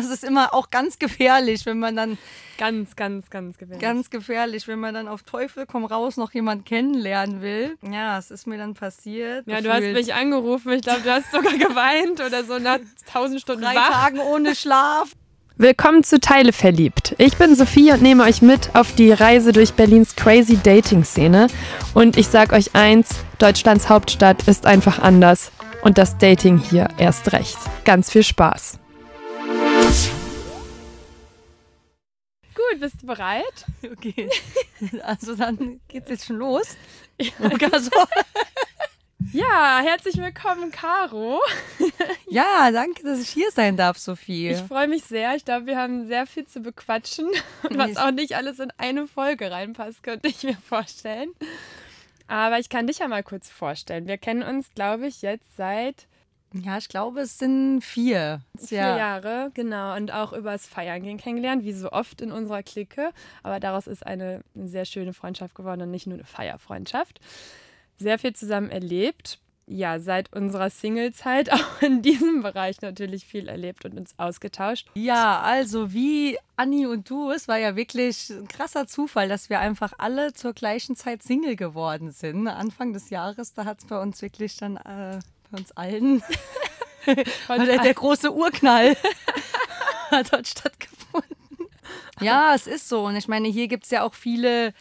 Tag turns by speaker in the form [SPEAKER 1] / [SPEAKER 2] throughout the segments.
[SPEAKER 1] Das ist immer auch ganz gefährlich, wenn man dann.
[SPEAKER 2] Ganz, ganz, ganz gefährlich.
[SPEAKER 1] Ganz gefährlich, wenn man dann auf Teufel komm raus noch jemand kennenlernen will. Ja, es ist mir dann passiert.
[SPEAKER 2] Ja, du hast mich angerufen. Ich glaube, du hast sogar geweint oder so nach tausend Stunden
[SPEAKER 1] Drei
[SPEAKER 2] wach.
[SPEAKER 1] Tagen ohne Schlaf.
[SPEAKER 2] Willkommen zu Teile verliebt. Ich bin Sophie und nehme euch mit auf die Reise durch Berlins crazy Dating-Szene. Und ich sag euch eins: Deutschlands Hauptstadt ist einfach anders. Und das Dating hier erst recht. Ganz viel Spaß. Gut, bist du bereit?
[SPEAKER 1] Okay. Also dann geht's jetzt schon los.
[SPEAKER 2] Also, ja, herzlich willkommen, Caro.
[SPEAKER 1] Ja, danke, dass ich hier sein darf, Sophie.
[SPEAKER 2] Ich freue mich sehr. Ich glaube, wir haben sehr viel zu bequatschen. Und was auch nicht alles in eine Folge reinpasst, könnte ich mir vorstellen. Aber ich kann dich ja mal kurz vorstellen. Wir kennen uns, glaube ich, jetzt seit
[SPEAKER 1] ja, ich glaube, es sind vier.
[SPEAKER 2] Vier ja. Jahre, genau. Und auch übers Feiern gehen kennengelernt, wie so oft in unserer Clique. Aber daraus ist eine sehr schöne Freundschaft geworden und nicht nur eine Feierfreundschaft. Sehr viel zusammen erlebt. Ja, seit unserer Singlezeit auch in diesem Bereich natürlich viel erlebt und uns ausgetauscht.
[SPEAKER 1] Ja, also wie Anni und du, es war ja wirklich ein krasser Zufall, dass wir einfach alle zur gleichen Zeit Single geworden sind. Anfang des Jahres, da hat es bei uns wirklich dann äh, bei uns allen. der, der große Urknall hat dort stattgefunden. Ja, es ist so. Und ich meine, hier gibt es ja auch viele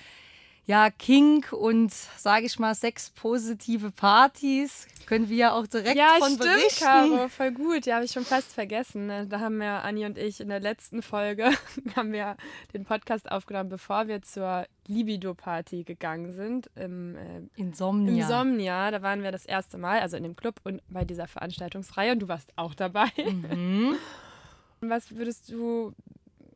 [SPEAKER 1] ja, Kink und, sage ich mal, sexpositive Partys. Können wir ja auch direkt
[SPEAKER 2] ja,
[SPEAKER 1] von
[SPEAKER 2] stimmt,
[SPEAKER 1] berichten.
[SPEAKER 2] Caro, voll gut. Ja, habe ich schon fast vergessen. Ne? Da haben ja Anni und ich in der letzten Folge haben wir den Podcast aufgenommen, bevor wir zur Libido-Party gegangen sind. Im äh,
[SPEAKER 1] Insomnia.
[SPEAKER 2] Insomnia. Da waren wir das erste Mal, also in dem Club und bei dieser Veranstaltungsreihe. Und du warst auch dabei.
[SPEAKER 1] Mhm.
[SPEAKER 2] Was würdest du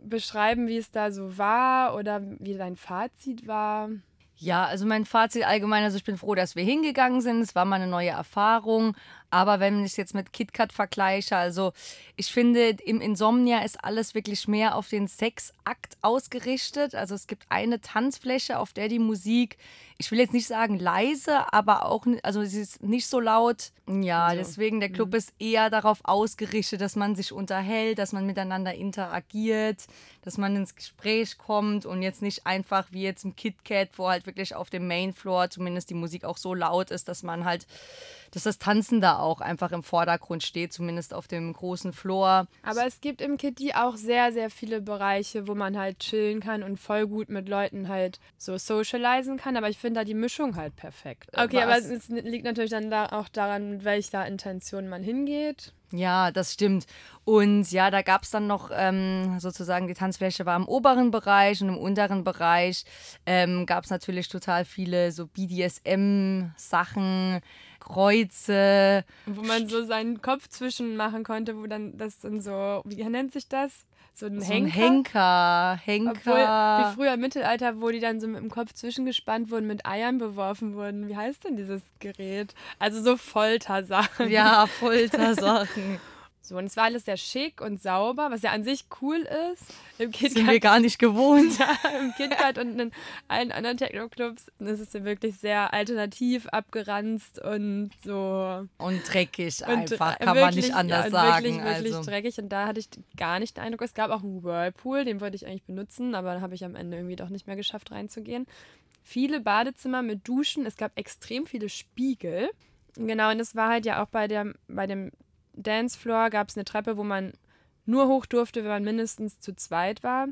[SPEAKER 2] beschreiben, wie es da so war oder wie dein Fazit war?
[SPEAKER 1] Ja, also mein Fazit allgemein, also ich bin froh, dass wir hingegangen sind. Es war mal eine neue Erfahrung. Aber wenn ich es jetzt mit KitKat vergleiche, also ich finde, im Insomnia ist alles wirklich mehr auf den Sexakt ausgerichtet. Also es gibt eine Tanzfläche, auf der die Musik, ich will jetzt nicht sagen leise, aber auch, also es ist nicht so laut. Ja, also, deswegen, der Club mh. ist eher darauf ausgerichtet, dass man sich unterhält, dass man miteinander interagiert, dass man ins Gespräch kommt und jetzt nicht einfach wie jetzt im KitKat, wo halt wirklich auf dem Mainfloor zumindest die Musik auch so laut ist, dass man halt dass das Tanzen da auch einfach im Vordergrund steht, zumindest auf dem großen Floor.
[SPEAKER 2] Aber es gibt im Kitty auch sehr, sehr viele Bereiche, wo man halt chillen kann und voll gut mit Leuten halt so socialisen kann. Aber ich finde da die Mischung halt perfekt. Okay, Was? aber es liegt natürlich dann da auch daran, mit welcher Intention man hingeht.
[SPEAKER 1] Ja, das stimmt. Und ja, da gab es dann noch ähm, sozusagen, die Tanzfläche war im oberen Bereich und im unteren Bereich ähm, gab es natürlich total viele so BDSM-Sachen. Kreuze.
[SPEAKER 2] Wo man so seinen Kopf zwischen machen konnte, wo dann das dann so, wie nennt sich das? So ein so Henker. Ein
[SPEAKER 1] Henker. Henker. Obwohl,
[SPEAKER 2] wie früher im Mittelalter, wo die dann so mit dem Kopf zwischengespannt wurden, mit Eiern beworfen wurden. Wie heißt denn dieses Gerät? Also so Foltersachen.
[SPEAKER 1] Ja, Foltersachen.
[SPEAKER 2] So, und es war alles sehr schick und sauber, was ja an sich cool ist.
[SPEAKER 1] Im KitKat. Sind wir gar nicht gewohnt.
[SPEAKER 2] Ja, Im KitKat und in allen anderen Techno-Clubs ist es ja wirklich sehr alternativ, abgeranzt und so.
[SPEAKER 1] Und dreckig einfach, kann wirklich, man nicht anders
[SPEAKER 2] ja,
[SPEAKER 1] sagen.
[SPEAKER 2] Wirklich, wirklich also. dreckig. Und da hatte ich gar nicht den Eindruck, es gab auch einen Whirlpool, den wollte ich eigentlich benutzen, aber da habe ich am Ende irgendwie doch nicht mehr geschafft reinzugehen. Viele Badezimmer mit Duschen, es gab extrem viele Spiegel. Genau, und das war halt ja auch bei, der, bei dem Dancefloor gab es eine Treppe, wo man nur hoch durfte, wenn man mindestens zu zweit war.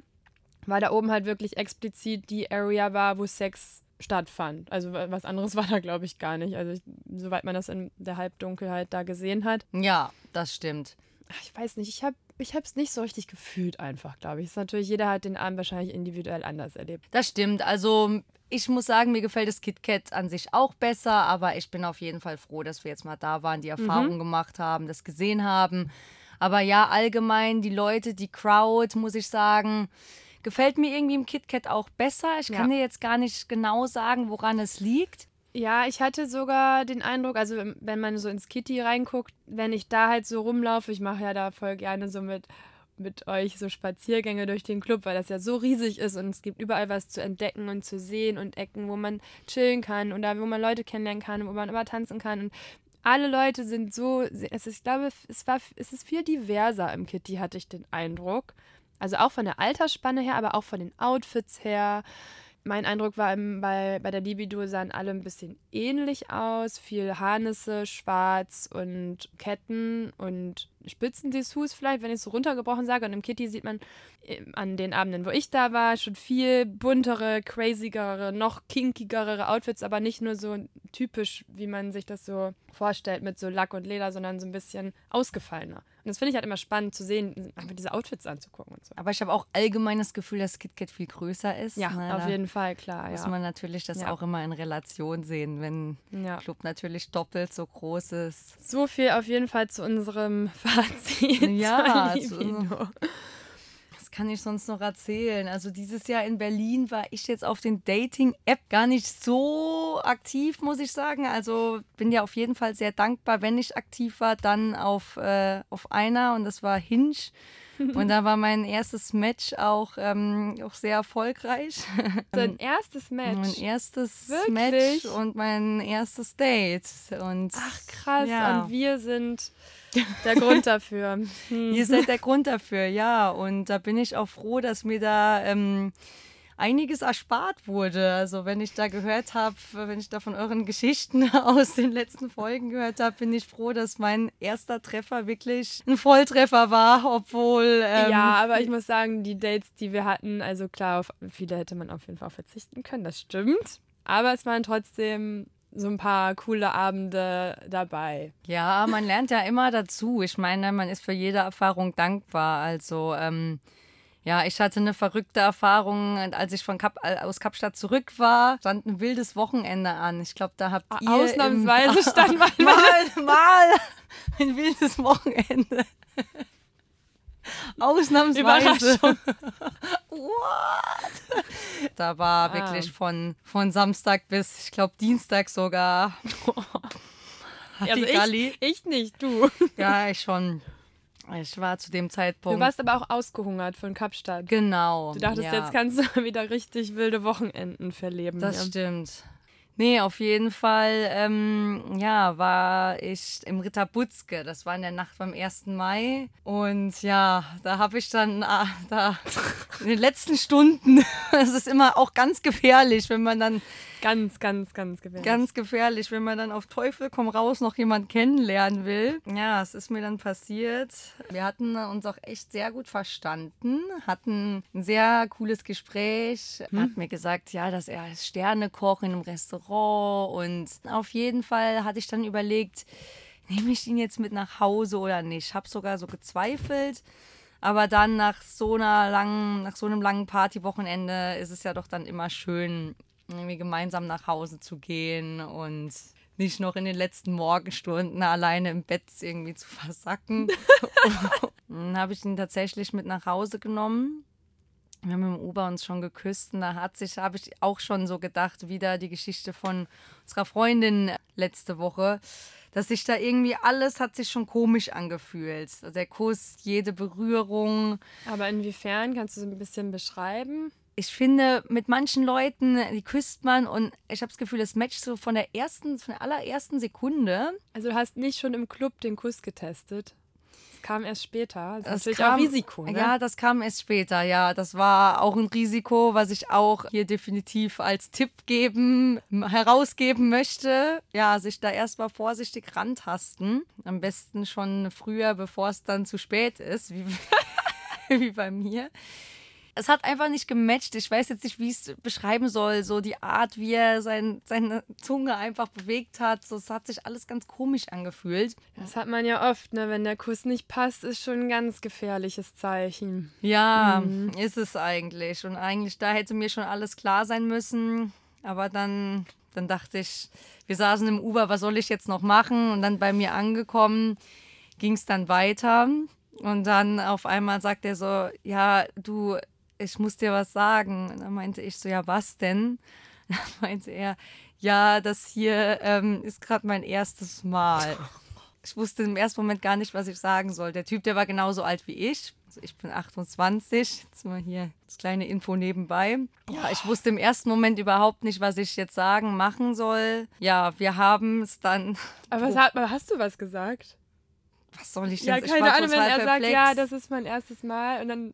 [SPEAKER 2] Weil da oben halt wirklich explizit die Area war, wo Sex stattfand. Also was anderes war da, glaube ich, gar nicht. Also ich, soweit man das in der Halbdunkelheit da gesehen hat.
[SPEAKER 1] Ja, das stimmt.
[SPEAKER 2] Ach, ich weiß nicht, ich habe ich es nicht so richtig gefühlt einfach, glaube ich. Es ist natürlich, jeder hat den Abend wahrscheinlich individuell anders erlebt.
[SPEAKER 1] Das stimmt. Also ich muss sagen, mir gefällt das KitKat an sich auch besser, aber ich bin auf jeden Fall froh, dass wir jetzt mal da waren, die Erfahrung mhm. gemacht haben, das gesehen haben. Aber ja, allgemein die Leute, die Crowd, muss ich sagen, gefällt mir irgendwie im KitKat auch besser. Ich ja. kann dir jetzt gar nicht genau sagen, woran es liegt.
[SPEAKER 2] Ja, ich hatte sogar den Eindruck, also wenn man so ins Kitty reinguckt, wenn ich da halt so rumlaufe, ich mache ja da voll gerne so mit mit euch so Spaziergänge durch den Club, weil das ja so riesig ist und es gibt überall was zu entdecken und zu sehen und Ecken, wo man chillen kann oder wo man Leute kennenlernen kann, wo man immer tanzen kann. Und alle Leute sind so, es ist, ich glaube, es, war, es ist viel diverser im Kitty, hatte ich den Eindruck. Also auch von der Altersspanne her, aber auch von den Outfits her. Mein Eindruck war, bei, bei der Libido sahen alle ein bisschen ähnlich aus. Viel Harnisse, schwarz und Ketten und Spitzendessous vielleicht, wenn ich es so runtergebrochen sage. Und im Kitty sieht man äh, an den Abenden, wo ich da war, schon viel buntere, crazigere, noch kinkigere Outfits, aber nicht nur so typisch, wie man sich das so vorstellt mit so Lack und Leder, sondern so ein bisschen ausgefallener. Und das finde ich halt immer spannend zu sehen, einfach diese Outfits anzugucken und so.
[SPEAKER 1] Aber ich habe auch allgemein das Gefühl, dass KitKat viel größer ist.
[SPEAKER 2] Ja, ne? auf jeden Fall, klar.
[SPEAKER 1] Muss
[SPEAKER 2] ja.
[SPEAKER 1] man natürlich das ja. auch immer in Relation sehen, wenn ja. Club natürlich doppelt so groß ist.
[SPEAKER 2] So viel auf jeden Fall zu unserem Fazit.
[SPEAKER 1] Ja, was kann ich sonst noch erzählen? Also dieses Jahr in Berlin war ich jetzt auf den Dating-App gar nicht so aktiv, muss ich sagen. Also bin ja auf jeden Fall sehr dankbar, wenn ich aktiv war, dann auf, äh, auf einer und das war Hinge. Und da war mein erstes Match auch, ähm, auch sehr erfolgreich.
[SPEAKER 2] Dein erstes Match?
[SPEAKER 1] Mein erstes Wirklich? Match und mein erstes Date. Und,
[SPEAKER 2] Ach krass, ja. und wir sind der Grund dafür.
[SPEAKER 1] Hm. Ihr seid der Grund dafür, ja. Und da bin ich auch froh, dass mir da ähm, einiges erspart wurde. Also wenn ich da gehört habe, wenn ich da von euren Geschichten aus den letzten Folgen gehört habe, bin ich froh, dass mein erster Treffer wirklich ein Volltreffer war, obwohl...
[SPEAKER 2] Ähm, ja, aber ich muss sagen, die Dates, die wir hatten, also klar, auf viele hätte man auf jeden Fall verzichten können, das stimmt. Aber es waren trotzdem so ein paar coole Abende dabei.
[SPEAKER 1] Ja, man lernt ja immer dazu. Ich meine, man ist für jede Erfahrung dankbar. Also ähm, ja, ich hatte eine verrückte Erfahrung, als ich von Kap, aus Kapstadt zurück war, stand ein wildes Wochenende an. Ich glaube, da habt ihr
[SPEAKER 2] ausnahmsweise stand mal,
[SPEAKER 1] mal, mal ein wildes Wochenende. Ausnahmsweise. What? Da war ah. wirklich von, von Samstag bis, ich glaube, Dienstag sogar.
[SPEAKER 2] also ich, ich nicht, du.
[SPEAKER 1] Ja, ich schon. Ich war zu dem Zeitpunkt.
[SPEAKER 2] Du warst aber auch ausgehungert von Kapstadt.
[SPEAKER 1] Genau.
[SPEAKER 2] Du dachtest, ja. jetzt kannst du wieder richtig wilde Wochenenden verleben.
[SPEAKER 1] Das ja. stimmt. Nee, auf jeden Fall, ähm, ja, war ich im Ritter Butzke. Das war in der Nacht beim 1. Mai. Und ja, da habe ich dann ah, da in den letzten Stunden, das ist immer auch ganz gefährlich, wenn man dann
[SPEAKER 2] Ganz, ganz, ganz gefährlich.
[SPEAKER 1] Ganz gefährlich, wenn man dann auf Teufel komm raus noch jemand kennenlernen will. Ja, es ist mir dann passiert. Wir hatten uns auch echt sehr gut verstanden, hatten ein sehr cooles Gespräch. Hm? Hat mir gesagt, ja, dass er Sternekoch in einem Restaurant und auf jeden Fall hatte ich dann überlegt, nehme ich ihn jetzt mit nach Hause oder nicht? Ich habe sogar so gezweifelt. Aber dann nach so einer langen, nach so einem langen Partywochenende ist es ja doch dann immer schön, irgendwie gemeinsam nach Hause zu gehen und nicht noch in den letzten Morgenstunden alleine im Bett irgendwie zu versacken. dann habe ich ihn tatsächlich mit nach Hause genommen. Wir haben im Uber uns schon geküsst und da hat sich, habe ich auch schon so gedacht, wieder die Geschichte von unserer Freundin letzte Woche, dass sich da irgendwie alles hat sich schon komisch angefühlt. Der Kuss, jede Berührung.
[SPEAKER 2] Aber inwiefern kannst du so ein bisschen beschreiben?
[SPEAKER 1] Ich finde, mit manchen Leuten, die küsst man und ich habe das Gefühl, das Match so von der ersten, von der allerersten Sekunde.
[SPEAKER 2] Also du hast nicht schon im Club den Kuss getestet? Das kam erst später. Das, das ist natürlich kam, auch Risiko, ne?
[SPEAKER 1] Ja, das kam erst später, ja. Das war auch ein Risiko, was ich auch hier definitiv als Tipp geben, herausgeben möchte. Ja, sich da erstmal vorsichtig rantasten. Am besten schon früher, bevor es dann zu spät ist, wie, wie bei mir es hat einfach nicht gematcht. Ich weiß jetzt nicht, wie ich es beschreiben soll. So die Art, wie er sein, seine Zunge einfach bewegt hat. So, es hat sich alles ganz komisch angefühlt.
[SPEAKER 2] Das hat man ja oft, ne? Wenn der Kuss nicht passt, ist schon ein ganz gefährliches Zeichen.
[SPEAKER 1] Ja, mhm. ist es eigentlich. Und eigentlich, da hätte mir schon alles klar sein müssen. Aber dann, dann dachte ich, wir saßen im Uber, was soll ich jetzt noch machen? Und dann bei mir angekommen, ging es dann weiter. Und dann auf einmal sagt er so, ja, du, ich muss dir was sagen. Und dann meinte ich so, ja, was denn? Dann meinte er, ja, das hier ähm, ist gerade mein erstes Mal. Ich wusste im ersten Moment gar nicht, was ich sagen soll. Der Typ, der war genauso alt wie ich. Also ich bin 28. Jetzt mal hier das kleine Info nebenbei. Ja, ich wusste im ersten Moment überhaupt nicht, was ich jetzt sagen, machen soll. Ja, wir haben es dann.
[SPEAKER 2] Aber was, hast du was gesagt?
[SPEAKER 1] Was soll ich
[SPEAKER 2] Ja,
[SPEAKER 1] jetzt?
[SPEAKER 2] keine Ahnung, wenn er sagt, ja, das ist mein erstes Mal und dann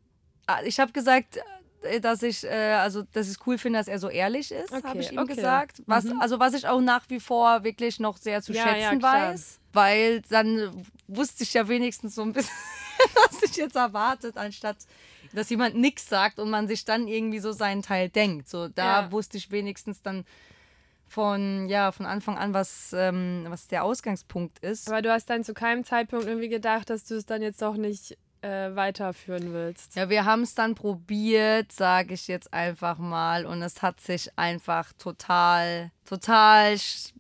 [SPEAKER 1] Ich habe gesagt, äh, dass ich, äh, also, dass ich es cool finde, dass er so ehrlich ist,
[SPEAKER 2] Okay,
[SPEAKER 1] habe ich ihm
[SPEAKER 2] okay.
[SPEAKER 1] gesagt. Was,
[SPEAKER 2] Mhm.
[SPEAKER 1] Also was ich auch nach wie vor wirklich noch sehr zu
[SPEAKER 2] Ja,
[SPEAKER 1] schätzen
[SPEAKER 2] ja,
[SPEAKER 1] weiß. Weil dann wusste ich ja wenigstens so ein bisschen, was ich jetzt erwartet, anstatt dass jemand nichts sagt und man sich dann irgendwie so seinen Teil denkt. So, da
[SPEAKER 2] Ja.
[SPEAKER 1] wusste ich wenigstens dann von, ja, von Anfang an, was, ähm, was der Ausgangspunkt ist.
[SPEAKER 2] Aber du hast dann zu keinem Zeitpunkt irgendwie gedacht, dass du es dann jetzt doch nicht äh, weiterführen willst.
[SPEAKER 1] Ja, wir haben es dann probiert, sage ich jetzt einfach mal. Und es hat sich einfach total, total sch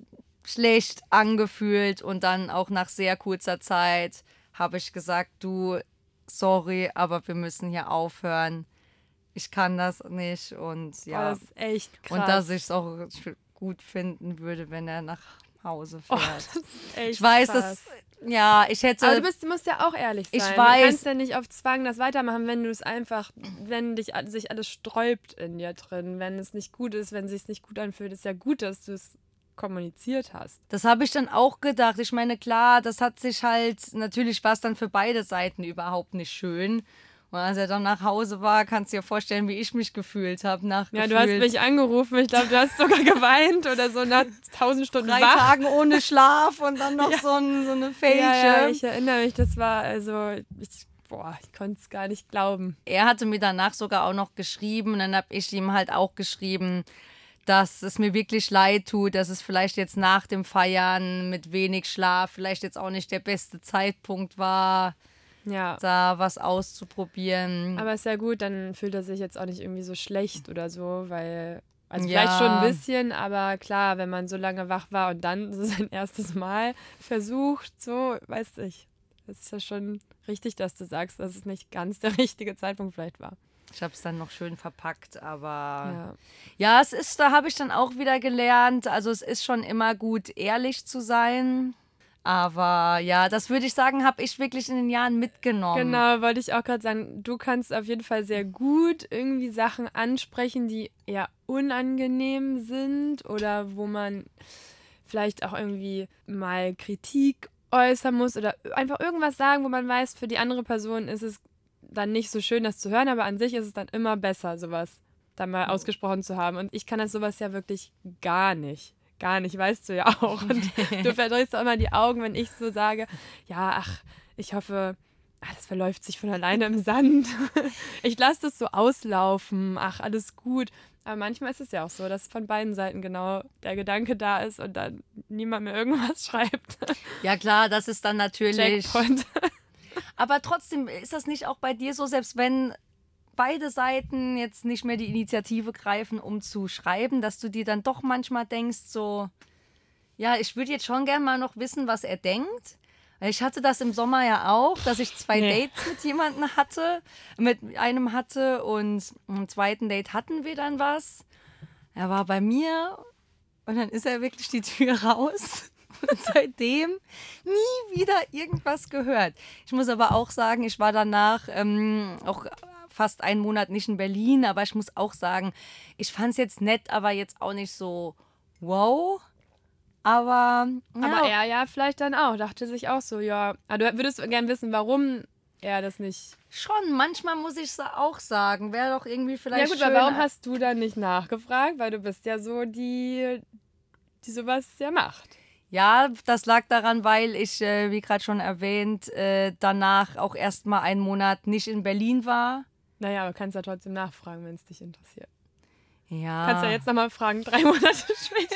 [SPEAKER 1] schlecht angefühlt. Und dann auch nach sehr kurzer Zeit habe ich gesagt, du, sorry, aber wir müssen hier aufhören. Ich kann das nicht. Und
[SPEAKER 2] Ja.
[SPEAKER 1] ja,
[SPEAKER 2] das ist echt krass.
[SPEAKER 1] und dass ich es auch gut finden würde, wenn er nach Hause
[SPEAKER 2] Oh,
[SPEAKER 1] fährt.
[SPEAKER 2] echt
[SPEAKER 1] ich weiß,
[SPEAKER 2] krass.
[SPEAKER 1] dass, ja, ich hätte.
[SPEAKER 2] Aber du bist, du musst ja auch ehrlich sein.
[SPEAKER 1] Ich
[SPEAKER 2] Du
[SPEAKER 1] weiß.
[SPEAKER 2] kannst ja nicht auf Zwang das weitermachen, wenn du es einfach, wenn dich sich alles sträubt in dir drin, wenn es nicht gut ist, wenn es sich nicht gut anfühlt, ist ja gut, dass du es kommuniziert hast.
[SPEAKER 1] Das habe ich dann auch gedacht. Ich meine, klar, das hat sich halt, natürlich war es dann für beide Seiten überhaupt nicht schön. Und als er dann nach Hause war, kannst du dir vorstellen, wie ich mich gefühlt habe. Nach
[SPEAKER 2] Ja, du hast mich angerufen. Ich glaube, du hast sogar geweint oder so nach tausend Stunden
[SPEAKER 1] drei
[SPEAKER 2] wach.
[SPEAKER 1] Tagen ohne Schlaf und dann noch
[SPEAKER 2] Ja.
[SPEAKER 1] so, ein, so eine Fäche.
[SPEAKER 2] Ja, ja, ich erinnere mich, das war also, ich, boah, ich konnte es gar nicht glauben.
[SPEAKER 1] er hatte mir danach sogar auch noch geschrieben und dann habe ich ihm halt auch geschrieben, dass es mir wirklich leid tut, dass es vielleicht jetzt nach dem Feiern mit wenig Schlaf vielleicht jetzt auch nicht der beste Zeitpunkt war,
[SPEAKER 2] Ja.
[SPEAKER 1] da was auszuprobieren.
[SPEAKER 2] Aber ist ja gut, dann fühlt er sich jetzt auch nicht irgendwie so schlecht oder so, weil. Also
[SPEAKER 1] Ja.
[SPEAKER 2] vielleicht schon ein bisschen, aber klar, wenn man so lange wach war und dann so sein erstes Mal versucht, so, weiß ich. Das ist ja schon richtig, dass du sagst, dass es nicht ganz der richtige Zeitpunkt vielleicht war.
[SPEAKER 1] Ich habe es dann noch schön verpackt, aber
[SPEAKER 2] Ja.
[SPEAKER 1] ja, es ist, da habe ich dann auch wieder gelernt. Also es ist schon immer gut, ehrlich zu sein. Aber ja, das würde ich sagen, habe ich wirklich in den Jahren mitgenommen.
[SPEAKER 2] Genau, wollte ich auch gerade sagen, du kannst auf jeden Fall sehr gut irgendwie Sachen ansprechen, die eher unangenehm sind oder wo man vielleicht auch irgendwie mal Kritik äußern muss oder einfach irgendwas sagen, wo man weiß, für die andere Person ist es dann nicht so schön, das zu hören, aber an sich ist es dann immer besser, sowas dann mal ausgesprochen zu haben. Und ich kann das sowas ja wirklich gar nicht. Gar nicht, weißt du ja auch. Und du verdrehst auch immer die Augen, wenn ich so sage, ja, ach, ich hoffe, ach, das verläuft sich von alleine im Sand. Ich lasse das so auslaufen. Ach, alles gut. Aber manchmal ist es ja auch so, dass von beiden Seiten genau der Gedanke da ist und dann niemand mehr irgendwas schreibt.
[SPEAKER 1] Ja klar, das ist dann natürlich.
[SPEAKER 2] Checkpoint.
[SPEAKER 1] Aber trotzdem ist das nicht auch bei dir so, selbst wenn beide Seiten jetzt nicht mehr die Initiative greifen, um zu schreiben, dass du dir dann doch manchmal denkst, so, ja, ich würde jetzt schon gern mal noch wissen, was er denkt. Ich hatte das im Sommer ja auch, dass ich zwei
[SPEAKER 2] Nee.
[SPEAKER 1] Dates mit jemandem hatte, mit einem hatte und im zweiten Date hatten wir dann was. Er war bei mir und dann ist er wirklich die Tür raus. Und seitdem nie wieder irgendwas gehört. Ich muss aber auch sagen, ich war danach ähm, auch fast einen Monat nicht in Berlin, aber ich muss auch sagen, ich fand es jetzt nett, aber jetzt auch nicht so wow. Aber, ja,
[SPEAKER 2] Aber er ja vielleicht dann auch, dachte sich auch so, ja. Aber du würdest gern wissen, warum er das nicht.
[SPEAKER 1] schon, manchmal muss ich es auch sagen. Wäre doch irgendwie vielleicht
[SPEAKER 2] ja gut,
[SPEAKER 1] schön.
[SPEAKER 2] aber warum hast du dann nicht nachgefragt? Weil du bist ja so die, die sowas ja macht.
[SPEAKER 1] Ja, das lag daran, weil ich, äh, wie gerade schon erwähnt, äh, danach auch erst mal einen Monat nicht in Berlin war.
[SPEAKER 2] Naja, aber kannst ja trotzdem nachfragen, wenn es dich interessiert.
[SPEAKER 1] Ja.
[SPEAKER 2] Kannst ja jetzt nochmal fragen, drei Monate später.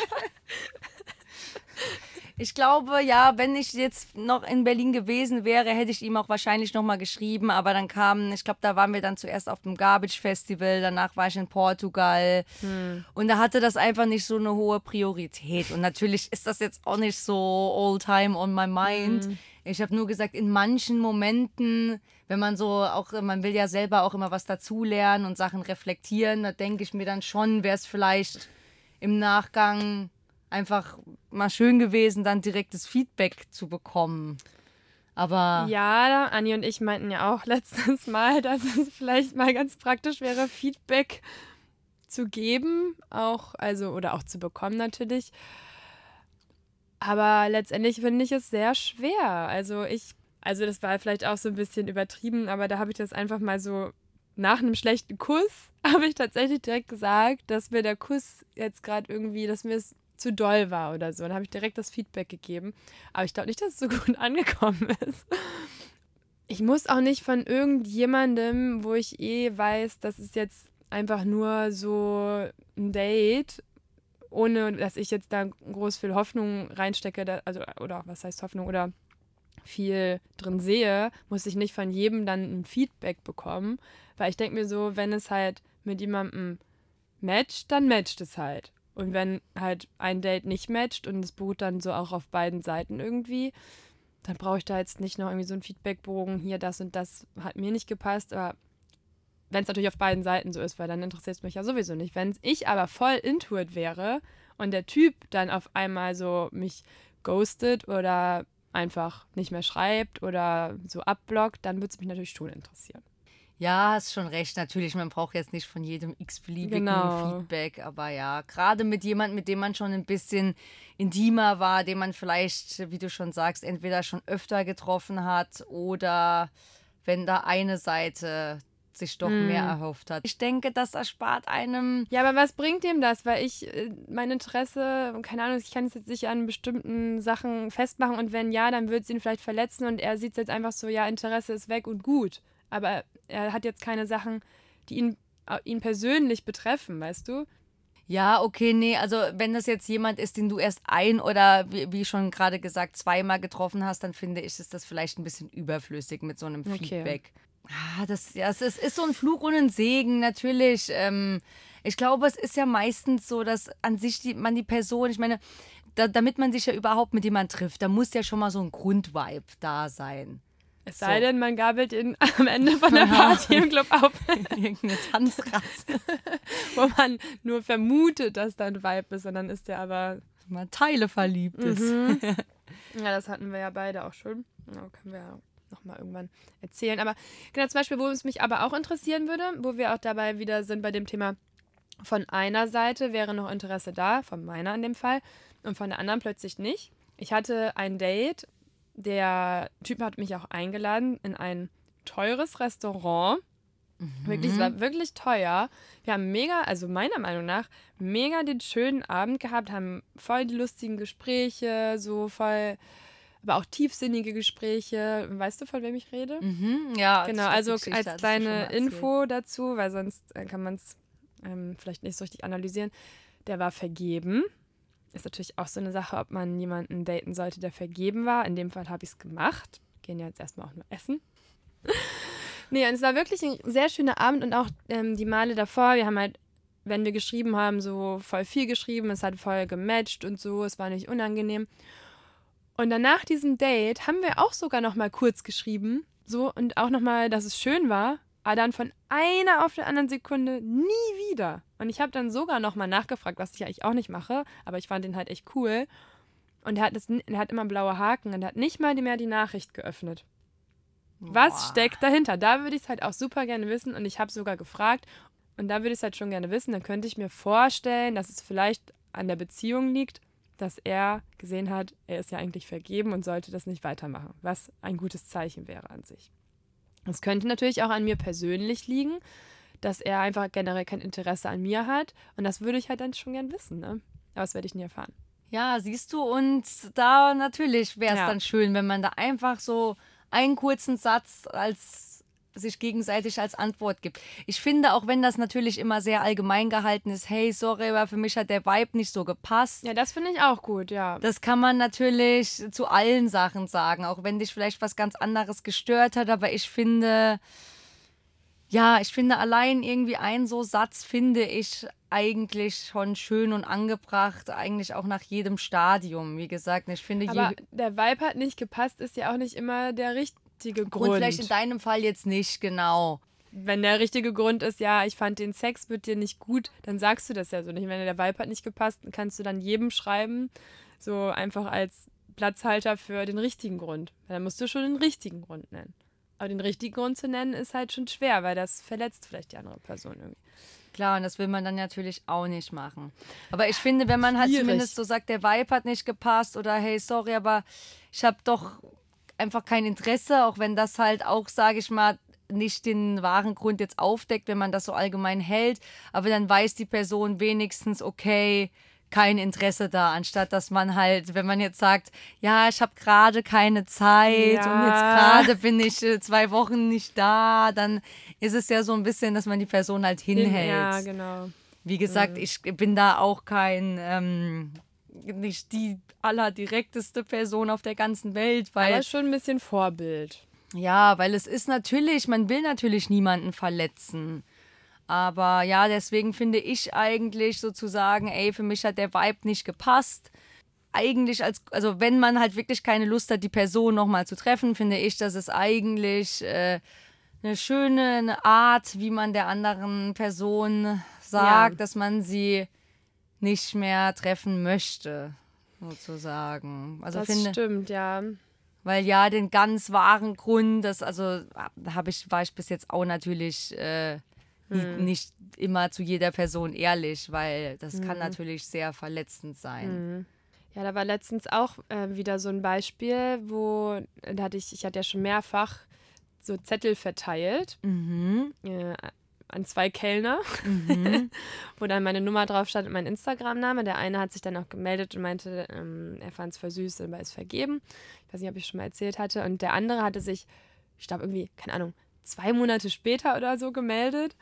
[SPEAKER 1] Ich glaube, ja, wenn ich jetzt noch in Berlin gewesen wäre, hätte ich ihm auch wahrscheinlich nochmal geschrieben. Aber dann kam, ich glaube, da waren wir dann zuerst auf dem Garbage Festival, danach war ich in Portugal. Und da hatte das einfach nicht so eine hohe Priorität. Und natürlich ist das jetzt auch nicht so all time on my mind. Ich habe nur gesagt, in manchen Momenten, wenn man so auch, man will ja selber auch immer was dazulernen und Sachen reflektieren, da denke ich mir dann schon, wäre es vielleicht im Nachgang einfach mal schön gewesen, dann direktes Feedback zu bekommen. Aber.
[SPEAKER 2] Ja, Anni und ich meinten ja auch letztes Mal, dass es vielleicht mal ganz praktisch wäre, Feedback zu geben, auch, also, oder auch zu bekommen natürlich. Aber letztendlich finde ich es sehr schwer. Also ich, also das war vielleicht auch so ein bisschen übertrieben, aber da habe ich das einfach mal so nach einem schlechten Kuss habe ich tatsächlich direkt gesagt, dass mir der Kuss jetzt gerade irgendwie, dass mir es zu doll war oder so. Dann habe ich direkt das Feedback gegeben. Aber ich glaube nicht, dass es so gut angekommen ist. Ich muss auch nicht von irgendjemandem, wo ich eh weiß, das ist jetzt einfach nur so ein Date, ohne dass ich jetzt da groß viel Hoffnung reinstecke, also oder was heißt Hoffnung oder viel drin sehe, muss ich nicht von jedem dann ein Feedback bekommen, weil ich denke mir so, wenn es halt mit jemandem matcht, dann matcht es halt. Und wenn halt ein Date nicht matcht und es beruht dann so auch auf beiden Seiten irgendwie, dann brauche ich da jetzt nicht noch irgendwie so einen Feedbackbogen, hier das und das hat mir nicht gepasst, aber wenn es natürlich auf beiden Seiten so ist, weil dann interessiert es mich ja sowieso nicht. Wenn ich aber voll into it wäre und der Typ dann auf einmal so mich ghostet oder einfach nicht mehr schreibt oder so abblockt, dann würde es mich natürlich schon interessieren.
[SPEAKER 1] Ja, hast schon recht. Natürlich, man braucht jetzt nicht von jedem x-beliebigen genau. Feedback, aber ja, gerade mit jemandem, mit dem man schon ein bisschen intimer war, den man vielleicht, wie du schon sagst, entweder schon öfter getroffen hat oder wenn da eine Seite sich doch mm. mehr erhofft hat. Ich denke, das erspart einem.
[SPEAKER 2] Ja, aber was bringt dem das? Weil ich äh, mein Interesse, keine Ahnung, ich kann es jetzt nicht an bestimmten Sachen festmachen und wenn ja, dann wird es ihn vielleicht verletzen und er sieht es jetzt einfach so, ja, Interesse ist weg und gut aber er hat jetzt keine Sachen, die ihn, äh, ihn persönlich betreffen, weißt du?
[SPEAKER 1] Ja, okay, nee, also wenn das jetzt jemand ist, den du erst ein oder wie, wie schon gerade gesagt zweimal getroffen hast, dann finde ich, ist das vielleicht ein bisschen überflüssig mit so einem okay. Feedback. Ah, das, ja, es ist, ist, so ein Fluch und ein Segen, natürlich. Ähm, ich glaube, es ist ja meistens so, dass an sich die, man die Person, ich meine, da, damit man sich ja überhaupt mit jemandem trifft, da muss ja schon mal so ein Grundvibe da sein.
[SPEAKER 2] Es sei so. denn, man gabelt ihn am Ende von der Party im Club auf.
[SPEAKER 1] Irgendeine Tanzrasse.
[SPEAKER 2] Wo man nur vermutet, dass da ein Vibe ist, und dann ist der aber
[SPEAKER 1] mal Teile verliebt ist. Mhm.
[SPEAKER 2] ja, das hatten wir ja beide auch schon. Ja, können wir ja nochmal irgendwann erzählen. Aber genau, zum Beispiel, wo es mich aber auch interessieren würde, wo wir auch dabei wieder sind bei dem Thema, von einer Seite wäre noch Interesse da, von meiner in dem Fall, und von der anderen plötzlich nicht. Ich hatte ein Date der Typ hat mich auch eingeladen in ein teures Restaurant. Mhm. Wirklich, es war wirklich teuer. Wir haben mega, also meiner Meinung nach, mega den schönen Abend gehabt, haben voll die lustigen Gespräche, so voll, aber auch tiefsinnige Gespräche. Weißt du, von wem ich rede?
[SPEAKER 1] Mhm, ja.
[SPEAKER 2] Genau, also als kleine Info dazu, weil sonst äh, kann man es ähm, vielleicht nicht so richtig analysieren. Der war vergeben ist natürlich auch so eine Sache, ob man jemanden daten sollte, der vergeben war. In dem Fall habe ich es gemacht. Gehen ja jetzt erstmal auch nur essen. nee, und es war wirklich ein sehr schöner Abend und auch ähm, die Male davor. Wir haben halt, wenn wir geschrieben haben, so voll viel geschrieben. Es hat voll gematcht und so. Es war nicht unangenehm. Und dann nach diesem Date haben wir auch sogar noch mal kurz geschrieben. So und auch noch mal, dass es schön war aber dann von einer auf der anderen Sekunde nie wieder. Und ich habe dann sogar nochmal nachgefragt, was ich eigentlich auch nicht mache, aber ich fand den halt echt cool. Und er hat, das, er hat immer blaue Haken und er hat nicht mal mehr die Nachricht geöffnet. Boah. Was steckt dahinter? Da würde ich es halt auch super gerne wissen und ich habe sogar gefragt und da würde ich es halt schon gerne wissen. Dann könnte ich mir vorstellen, dass es vielleicht an der Beziehung liegt, dass er gesehen hat, er ist ja eigentlich vergeben und sollte das nicht weitermachen, was ein gutes Zeichen wäre an sich. Es könnte natürlich auch an mir persönlich liegen, dass er einfach generell kein Interesse an mir hat. Und das würde ich halt dann schon gern wissen, ne? Aber das werde ich nie erfahren.
[SPEAKER 1] Ja, siehst du, und da natürlich wäre es ja. dann schön, wenn man da einfach so einen kurzen Satz als sich gegenseitig als Antwort gibt. Ich finde, auch wenn das natürlich immer sehr allgemein gehalten ist, hey, sorry, aber für mich hat der Vibe nicht so gepasst.
[SPEAKER 2] Ja, das finde ich auch gut, ja.
[SPEAKER 1] Das kann man natürlich zu allen Sachen sagen, auch wenn dich vielleicht was ganz anderes gestört hat, aber ich finde, ja, ich finde allein irgendwie ein so Satz finde ich eigentlich schon schön und angebracht, eigentlich auch nach jedem Stadium. Wie gesagt, ich finde.
[SPEAKER 2] Aber der Vibe hat nicht gepasst, ist ja auch nicht immer der richtige richtige Grund. Und
[SPEAKER 1] vielleicht in deinem Fall jetzt nicht, genau.
[SPEAKER 2] Wenn der richtige Grund ist, ja, ich fand den Sex mit dir nicht gut, dann sagst du das ja so nicht. Wenn der Vibe hat nicht gepasst, kannst du dann jedem schreiben, so einfach als Platzhalter für den richtigen Grund. Dann musst du schon den richtigen Grund nennen. Aber den richtigen Grund zu nennen ist halt schon schwer, weil das verletzt vielleicht die andere Person irgendwie.
[SPEAKER 1] Klar, und das will man dann natürlich auch nicht machen. Aber ich finde, wenn man halt Schwierig. zumindest so sagt, der Vibe hat nicht gepasst oder hey, sorry, aber ich habe doch einfach kein Interesse, auch wenn das halt auch, sage ich mal, nicht den wahren Grund jetzt aufdeckt, wenn man das so allgemein hält. Aber dann weiß die Person wenigstens, okay, kein Interesse da, anstatt dass man halt, wenn man jetzt sagt, ja, ich habe gerade keine Zeit ja. und jetzt gerade bin ich äh, zwei Wochen nicht da, dann ist es ja so ein bisschen, dass man die Person halt hinhält.
[SPEAKER 2] Ja, genau.
[SPEAKER 1] Wie gesagt, mhm. ich bin da auch kein, ähm, nicht die allerdirekteste Person auf der ganzen Welt, weil.
[SPEAKER 2] Aber schon ein bisschen Vorbild.
[SPEAKER 1] Ja, weil es ist natürlich, man will natürlich niemanden verletzen. Aber ja, deswegen finde ich eigentlich sozusagen, ey, für mich hat der Vibe nicht gepasst. Eigentlich als, also wenn man halt wirklich keine Lust hat, die Person nochmal zu treffen, finde ich, dass es eigentlich äh, eine schöne eine Art, wie man der anderen Person sagt, ja. dass man sie nicht mehr treffen möchte, sozusagen. Also
[SPEAKER 2] das
[SPEAKER 1] finde,
[SPEAKER 2] stimmt, ja.
[SPEAKER 1] Weil ja, den ganz wahren Grund, das also habe ich, war ich bis jetzt auch natürlich äh, hm. nicht immer zu jeder Person ehrlich, weil das hm. kann natürlich sehr verletzend sein. Hm.
[SPEAKER 2] Ja, da war letztens auch äh, wieder so ein Beispiel, wo da hatte ich, ich hatte ja schon mehrfach so Zettel verteilt mhm. äh, an zwei Kellner, mhm. wo dann meine Nummer drauf stand und mein Instagram-Name. Der eine hat sich dann auch gemeldet und meinte, ähm, er fand es voll süß war es vergeben. Ich weiß nicht, ob ich schon mal erzählt hatte. Und der andere hatte sich, ich glaube irgendwie, keine Ahnung, zwei Monate später oder so gemeldet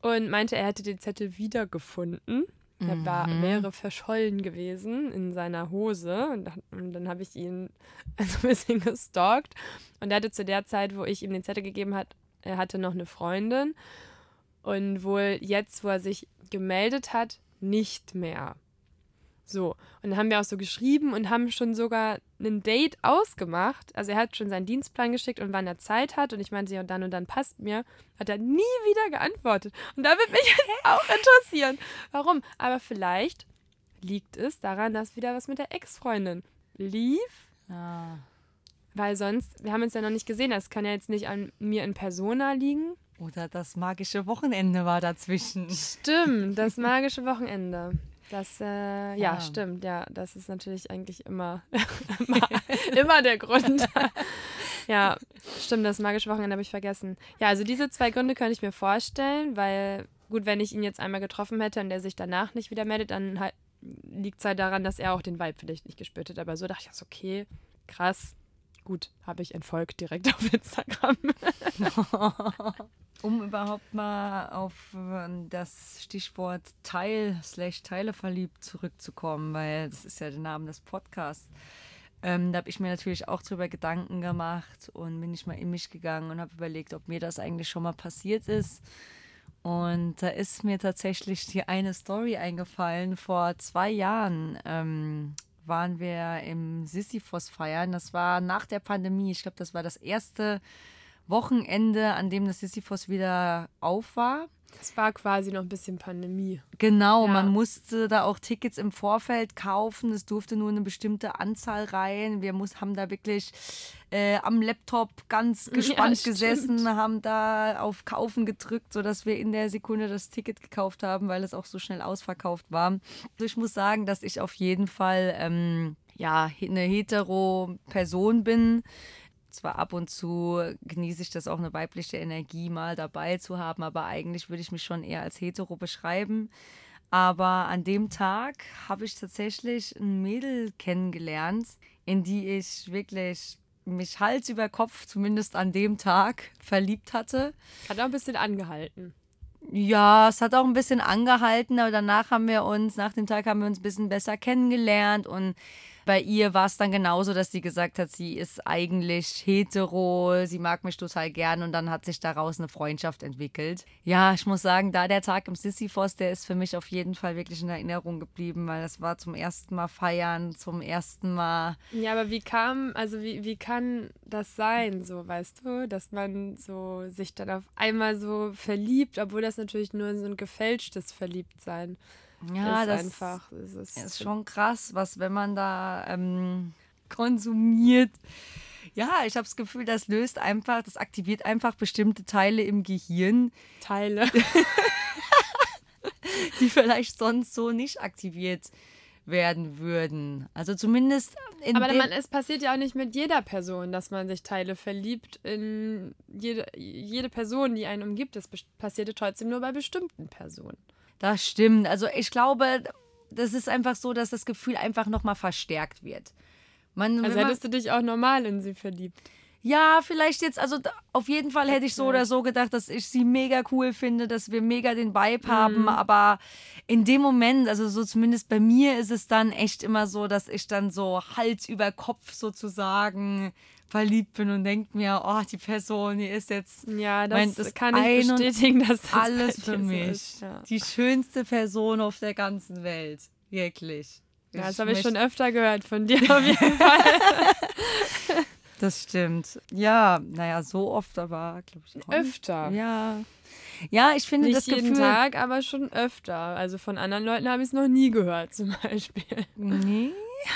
[SPEAKER 2] und meinte, er hätte den Zettel wiedergefunden. Der mhm. war, wäre verschollen gewesen in seiner Hose. Und, und dann habe ich ihn also ein bisschen gestalkt. Und er hatte zu der Zeit, wo ich ihm den Zettel gegeben hat, er hatte noch eine Freundin. Und wohl jetzt, wo er sich gemeldet hat, nicht mehr. So, und dann haben wir auch so geschrieben und haben schon sogar ein Date ausgemacht. Also er hat schon seinen Dienstplan geschickt und wann er Zeit hat. Und ich meinte, ja, dann und dann passt mir. Hat er nie wieder geantwortet. Und da würde mich auch interessieren. Warum? Aber vielleicht liegt es daran, dass wieder was mit der Ex-Freundin lief. Ah. Weil sonst, wir haben uns ja noch nicht gesehen. Das kann ja jetzt nicht an mir in Persona liegen.
[SPEAKER 1] Oder das magische Wochenende war dazwischen.
[SPEAKER 2] Stimmt, das magische Wochenende. Das, äh, ja, ah. stimmt, ja, das ist natürlich eigentlich immer, immer, immer der Grund. ja, stimmt, das magische Wochenende habe ich vergessen. Ja, also diese zwei Gründe könnte ich mir vorstellen, weil, gut, wenn ich ihn jetzt einmal getroffen hätte und der sich danach nicht wieder meldet, dann halt, liegt es halt daran, dass er auch den Vibe vielleicht nicht gespürt hat. Aber so dachte ich, okay, krass, gut, habe ich entfolgt direkt auf Instagram.
[SPEAKER 1] um überhaupt mal auf äh, das Stichwort Teil slash Teile verliebt zurückzukommen, weil das ist ja der Name des Podcasts. Ähm, da habe ich mir natürlich auch drüber Gedanken gemacht und bin ich mal in mich gegangen und habe überlegt, ob mir das eigentlich schon mal passiert ist. Und da ist mir tatsächlich die eine Story eingefallen. Vor zwei Jahren ähm, waren wir im Sisyphos feiern. Das war nach der Pandemie. Ich glaube, das war das erste Wochenende, an dem das Sisyphos wieder auf war.
[SPEAKER 2] Es war quasi noch ein bisschen Pandemie.
[SPEAKER 1] Genau, ja. man musste da auch Tickets im Vorfeld kaufen. Es durfte nur eine bestimmte Anzahl rein. Wir muss, haben da wirklich äh, am Laptop ganz gespannt ja, gesessen, haben da auf Kaufen gedrückt, sodass wir in der Sekunde das Ticket gekauft haben, weil es auch so schnell ausverkauft war. Also ich muss sagen, dass ich auf jeden Fall ähm, ja, eine hetero Person bin zwar ab und zu genieße ich das auch eine weibliche Energie mal dabei zu haben, aber eigentlich würde ich mich schon eher als hetero beschreiben. Aber an dem Tag habe ich tatsächlich ein Mädel kennengelernt, in die ich wirklich mich Hals über Kopf, zumindest an dem Tag, verliebt hatte.
[SPEAKER 2] Hat auch ein bisschen angehalten.
[SPEAKER 1] Ja, es hat auch ein bisschen angehalten, aber danach haben wir uns, nach dem Tag haben wir uns ein bisschen besser kennengelernt und bei ihr war es dann genauso, dass sie gesagt hat, sie ist eigentlich hetero, sie mag mich total gern und dann hat sich daraus eine Freundschaft entwickelt. Ja, ich muss sagen, da der Tag im Sisyphos, der ist für mich auf jeden Fall wirklich in Erinnerung geblieben, weil das war zum ersten Mal feiern, zum ersten Mal.
[SPEAKER 2] Ja, aber wie kam, also wie, wie kann das sein, so weißt du, dass man so sich dann auf einmal so verliebt, obwohl das natürlich nur so ein gefälschtes Verliebtsein ist?
[SPEAKER 1] Ja,
[SPEAKER 2] ist
[SPEAKER 1] das
[SPEAKER 2] einfach.
[SPEAKER 1] Es ist, ist schon krass, was, wenn man da ähm, konsumiert. Ja, ich habe das Gefühl, das löst einfach, das aktiviert einfach bestimmte Teile im Gehirn,
[SPEAKER 2] Teile.
[SPEAKER 1] die vielleicht sonst so nicht aktiviert werden würden. Also zumindest in
[SPEAKER 2] Aber man, es passiert ja auch nicht mit jeder Person, dass man sich Teile verliebt in jede, jede Person, die einen umgibt. Das passiert ja trotzdem nur bei bestimmten Personen.
[SPEAKER 1] Das stimmt. Also ich glaube, das ist einfach so, dass das Gefühl einfach nochmal verstärkt wird. Man,
[SPEAKER 2] Also
[SPEAKER 1] wenn man,
[SPEAKER 2] hättest du dich auch normal in sie verliebt.
[SPEAKER 1] ja, vielleicht jetzt, also auf jeden Fall hätte ich so oder so gedacht, dass ich sie mega cool finde, dass wir mega den Vibe haben, aber in dem Moment, also so zumindest bei mir ist es dann echt immer so, dass ich dann so Hals über Kopf sozusagen verliebt bin und denke mir, oh, die Person, die ist jetzt
[SPEAKER 2] Ja, das,
[SPEAKER 1] Mein, das
[SPEAKER 2] kann ich bestätigen, dass das
[SPEAKER 1] alles für
[SPEAKER 2] so
[SPEAKER 1] mich.
[SPEAKER 2] ist, Ja.
[SPEAKER 1] Die schönste Person auf der ganzen Welt. Wirklich.
[SPEAKER 2] Ja, das habe ich schon öfter gehört von dir auf jeden Fall.
[SPEAKER 1] Das stimmt. Ja, naja, so oft, aber glaube ich auch
[SPEAKER 2] öfter.
[SPEAKER 1] Ja. Ja, ich finde
[SPEAKER 2] Nicht
[SPEAKER 1] das
[SPEAKER 2] jeden
[SPEAKER 1] Gefühl.
[SPEAKER 2] Tag, aber schon öfter. Also von anderen Leuten habe ich es noch nie gehört, zum Beispiel.
[SPEAKER 1] Nee.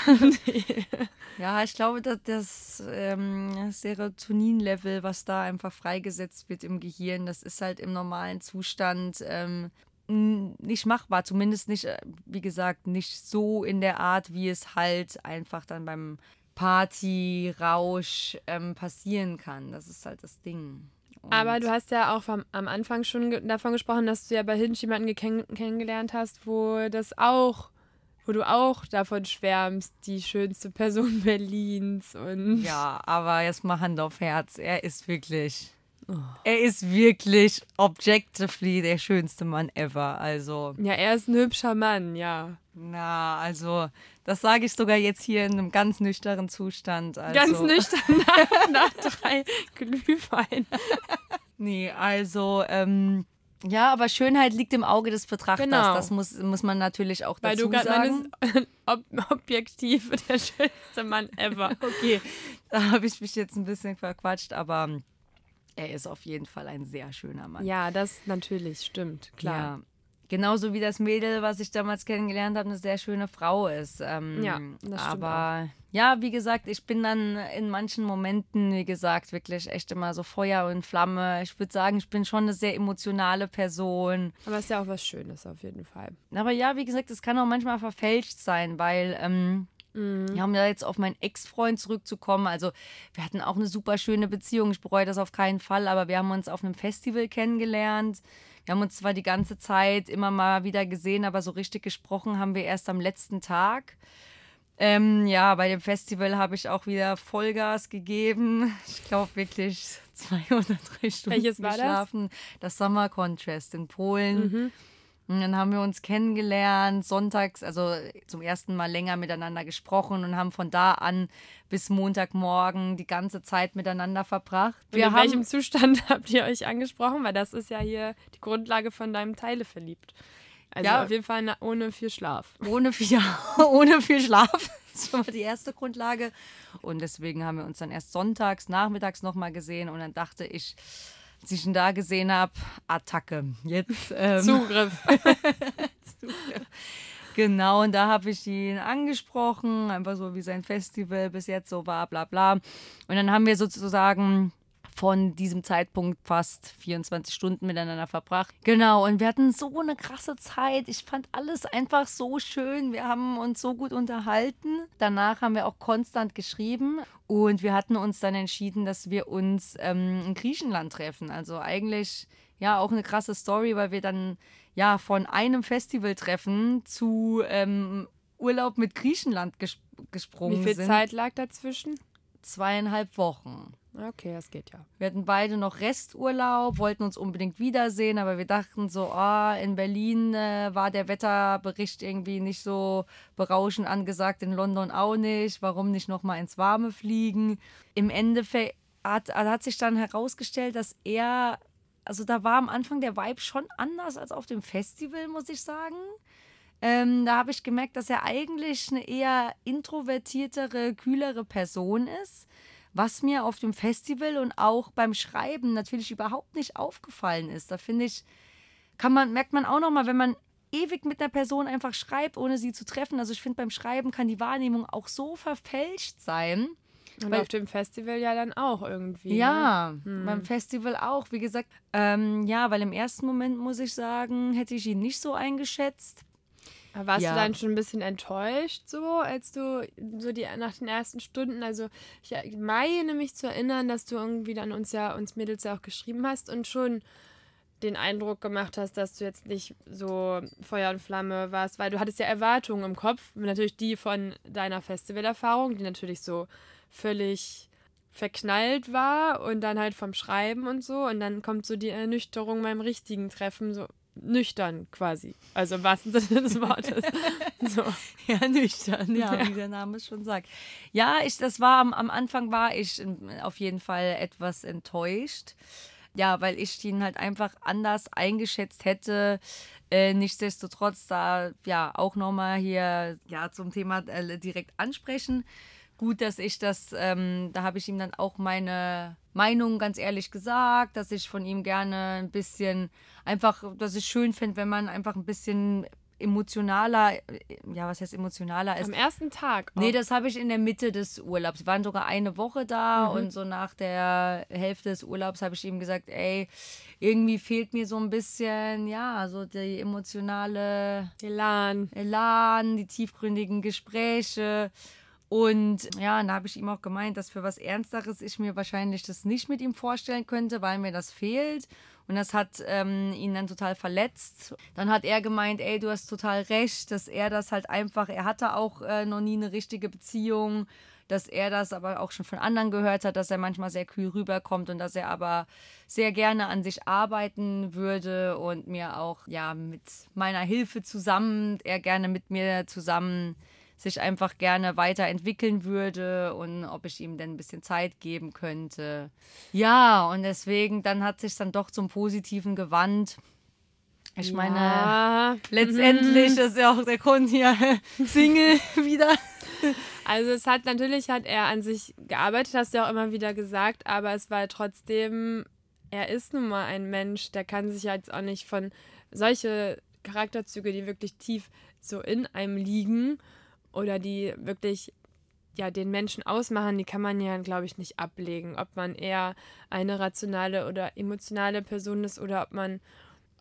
[SPEAKER 1] Ja, ich glaube, dass das ähm, Serotonin-Level, was da einfach freigesetzt wird im Gehirn, das ist halt im normalen Zustand ähm, nicht machbar. Zumindest nicht, äh, wie gesagt, nicht so in der Art, wie es halt einfach dann beim Party-Rausch ähm, passieren kann. Das ist halt das Ding. Und
[SPEAKER 2] Aber du hast ja auch vom, am Anfang schon davon gesprochen, dass du ja bei Hinge jemanden gekenn kennengelernt hast, wo das auch, wo du auch davon schwärmst, die schönste Person Berlins und
[SPEAKER 1] Ja, aber jetzt mal Hand auf Herz. Er ist wirklich.
[SPEAKER 2] Oh.
[SPEAKER 1] Er ist wirklich objectively der schönste Mann ever. Also,
[SPEAKER 2] ja, er ist ein hübscher Mann, ja.
[SPEAKER 1] na, also, das sage ich sogar jetzt hier in einem ganz nüchternen Zustand. Also,
[SPEAKER 2] Ganz nüchtern nach, nach drei Glühwein.
[SPEAKER 1] Nee, also, ähm, ja, aber Schönheit liegt im Auge des Betrachters.
[SPEAKER 2] Genau.
[SPEAKER 1] Das muss, muss man natürlich auch
[SPEAKER 2] Weil
[SPEAKER 1] dazu
[SPEAKER 2] du gerade
[SPEAKER 1] sagen.
[SPEAKER 2] meinst, ob, objektiv der schönste Mann ever.
[SPEAKER 1] Okay, da habe ich mich jetzt ein bisschen verquatscht, aber er ist auf jeden Fall ein sehr schöner Mann.
[SPEAKER 2] Ja, das natürlich, stimmt, klar.
[SPEAKER 1] Ja. Genauso wie das Mädel, was ich damals kennengelernt habe, eine sehr schöne Frau ist. Ähm,
[SPEAKER 2] Ja, das stimmt
[SPEAKER 1] Aber ja, wie gesagt, ich bin dann in manchen Momenten, wie gesagt, wirklich echt immer so Feuer und Flamme. Ich würde sagen, ich bin schon eine sehr emotionale Person.
[SPEAKER 2] Aber es ist ja auch was Schönes auf jeden Fall.
[SPEAKER 1] Aber ja, wie gesagt, es kann auch manchmal verfälscht sein, weil ähm,
[SPEAKER 2] Mhm.
[SPEAKER 1] wir haben ja jetzt auf meinen Ex-Freund zurückzukommen. Also wir hatten auch eine super schöne Beziehung. Ich bereue das auf keinen Fall, aber wir haben uns auf einem Festival kennengelernt. Wir haben uns zwar die ganze Zeit immer mal wieder gesehen, aber so richtig gesprochen haben wir erst am letzten Tag. Ähm, ja, bei dem Festival habe ich auch wieder Vollgas gegeben. Ich glaube wirklich zwei oder drei Stunden
[SPEAKER 2] Welches war das?
[SPEAKER 1] geschlafen. Das Summer Contrast in Polen. Und dann haben wir uns kennengelernt, sonntags, also zum ersten Mal länger miteinander gesprochen und haben von da an bis Montagmorgen die ganze Zeit miteinander verbracht.
[SPEAKER 2] Und in welchem Zustand habt ihr euch angesprochen? Weil das ist ja hier die Grundlage von deinem Teile verliebt. Also
[SPEAKER 1] Ja.
[SPEAKER 2] auf jeden Fall ohne viel Schlaf.
[SPEAKER 1] ohne viel, ohne viel Schlaf. Das ist schon mal die erste Grundlage. Und deswegen haben wir uns dann erst sonntags, nachmittags nochmal gesehen. Und dann dachte ich, als ich ihn da gesehen habe, Attacke. Jetzt ähm,
[SPEAKER 2] Zugriff.
[SPEAKER 1] Genau, und da habe ich ihn angesprochen, einfach so wie sein Festival bis jetzt so war, bla bla. Und dann haben wir sozusagen von diesem Zeitpunkt fast 24 Stunden miteinander verbracht. Genau, und wir hatten so eine krasse Zeit. Ich fand alles einfach so schön. Wir haben uns so gut unterhalten. Danach haben wir auch konstant geschrieben und wir hatten uns dann entschieden, dass wir uns ähm, in Griechenland treffen. Also eigentlich ja auch eine krasse Story, weil wir dann ja von einem Festivaltreffen zu ähm, Urlaub mit Griechenland ges gesprungen
[SPEAKER 2] Wie viel
[SPEAKER 1] sind.
[SPEAKER 2] Zeit lag dazwischen?
[SPEAKER 1] Zweieinhalb Wochen.
[SPEAKER 2] Okay, das geht ja.
[SPEAKER 1] Wir hatten beide noch Resturlaub, wollten uns unbedingt wiedersehen, aber wir dachten so, ah, in Berlin äh, war der Wetterbericht irgendwie nicht so berauschend angesagt, in London auch nicht. Warum nicht nochmal ins Warme fliegen? Im Endeffekt hat, hat sich dann herausgestellt, dass er, also da war am Anfang der Vibe schon anders als auf dem Festival, muss ich sagen. Ähm, da habe ich gemerkt, dass er eigentlich eine eher introvertiertere, kühlere Person ist, was mir auf dem Festival und auch beim Schreiben natürlich überhaupt nicht aufgefallen ist. Da finde ich, kann man, merkt man auch nochmal, wenn man ewig mit einer Person einfach schreibt, ohne sie zu treffen. Also ich finde, beim Schreiben kann die Wahrnehmung auch so verfälscht sein.
[SPEAKER 2] Und Weil, auf dem Festival ja dann auch irgendwie.
[SPEAKER 1] Ja, ne? hm. beim Festival auch. Wie gesagt, ähm, ja, weil im ersten Moment muss ich sagen, hätte ich ihn nicht so eingeschätzt.
[SPEAKER 2] Warst ja. du dann schon ein bisschen enttäuscht, so als du so die nach den ersten Stunden, also ich meine mich zu erinnern, dass du irgendwie dann uns ja, uns Mädels ja auch geschrieben hast und schon den Eindruck gemacht hast, dass du jetzt nicht so Feuer und Flamme warst, weil du hattest ja Erwartungen im Kopf, natürlich die von deiner Festivalerfahrung, die natürlich so völlig verknallt war und dann halt vom Schreiben und so und dann kommt so die Ernüchterung beim richtigen Treffen, so nüchtern quasi. Also im wahrsten Sinne des Wortes.
[SPEAKER 1] so. Ja, nüchtern, ja, ja, wie der Name schon sagt. Ja, ich, das war am, am Anfang war ich auf jeden Fall etwas enttäuscht. Ja, weil ich ihn halt einfach anders eingeschätzt hätte. Äh, nichtsdestotrotz da ja auch nochmal hier ja zum Thema äh, direkt ansprechen gut, dass ich das, ähm, da habe ich ihm dann auch meine Meinung ganz ehrlich gesagt, dass ich von ihm gerne ein bisschen einfach, dass ich schön finde, wenn man einfach ein bisschen emotionaler, ja, was heißt emotionaler ist.
[SPEAKER 2] Am ersten Tag.
[SPEAKER 1] Auch. Nee, das habe ich in der Mitte des Urlaubs. Wir waren sogar eine Woche da mhm. und so nach der Hälfte des Urlaubs habe ich ihm gesagt, ey, irgendwie fehlt mir so ein bisschen, ja, so die emotionale
[SPEAKER 2] Elan.
[SPEAKER 1] Elan, die tiefgründigen Gespräche. Und ja, dann habe ich ihm auch gemeint, dass für was Ernsteres ich mir wahrscheinlich das nicht mit ihm vorstellen könnte, weil mir das fehlt. Und das hat ähm, ihn dann total verletzt. Dann hat er gemeint, ey, du hast total recht, dass er das halt einfach, er hatte auch äh, noch nie eine richtige Beziehung, dass er das aber auch schon von anderen gehört hat, dass er manchmal sehr kühl rüberkommt und dass er aber sehr gerne an sich arbeiten würde und mir auch ja mit meiner Hilfe zusammen, er gerne mit mir zusammen sich einfach gerne weiterentwickeln würde und ob ich ihm denn ein bisschen Zeit geben könnte. Ja, und deswegen, dann hat sich dann doch zum Positiven gewandt. Ich meine, ja. letztendlich mhm. ist ja auch der Grund hier Single wieder.
[SPEAKER 2] Also es hat natürlich hat er an sich gearbeitet, hast du ja auch immer wieder gesagt, aber es war trotzdem, er ist nun mal ein Mensch, der kann sich jetzt auch nicht von solche Charakterzüge, die wirklich tief so in einem liegen oder die wirklich ja den Menschen ausmachen, die kann man ja, glaube ich, nicht ablegen. Ob man eher eine rationale oder emotionale Person ist oder ob man,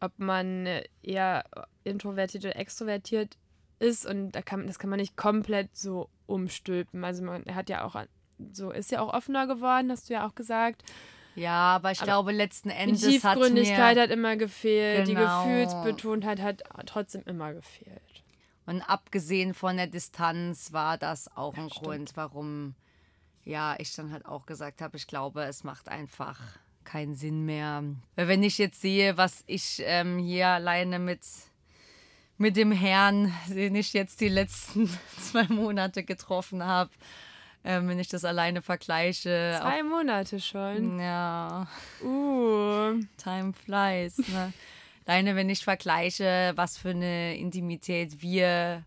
[SPEAKER 2] ob man eher introvertiert oder extrovertiert ist und da kann, das kann man nicht komplett so umstülpen. Also man hat ja auch so ist ja auch offener geworden, hast du ja auch gesagt.
[SPEAKER 1] Ja, aber ich aber glaube letzten Endes
[SPEAKER 2] die Tiefgründigkeit hat, hat immer gefehlt, genau. die Gefühlsbetontheit hat trotzdem immer gefehlt.
[SPEAKER 1] Und abgesehen von der Distanz war das auch ja, ein stimmt. Grund, warum ja, ich dann halt auch gesagt habe, ich glaube, es macht einfach keinen Sinn mehr. Weil wenn ich jetzt sehe, was ich ähm, hier alleine mit, mit dem Herrn, den ich jetzt die letzten zwei Monate getroffen habe, ähm, wenn ich das alleine vergleiche.
[SPEAKER 2] Zwei Monate schon?
[SPEAKER 1] Ja.
[SPEAKER 2] Uh.
[SPEAKER 1] Time flies. Ne? Alleine wenn ich vergleiche, was für eine Intimität wir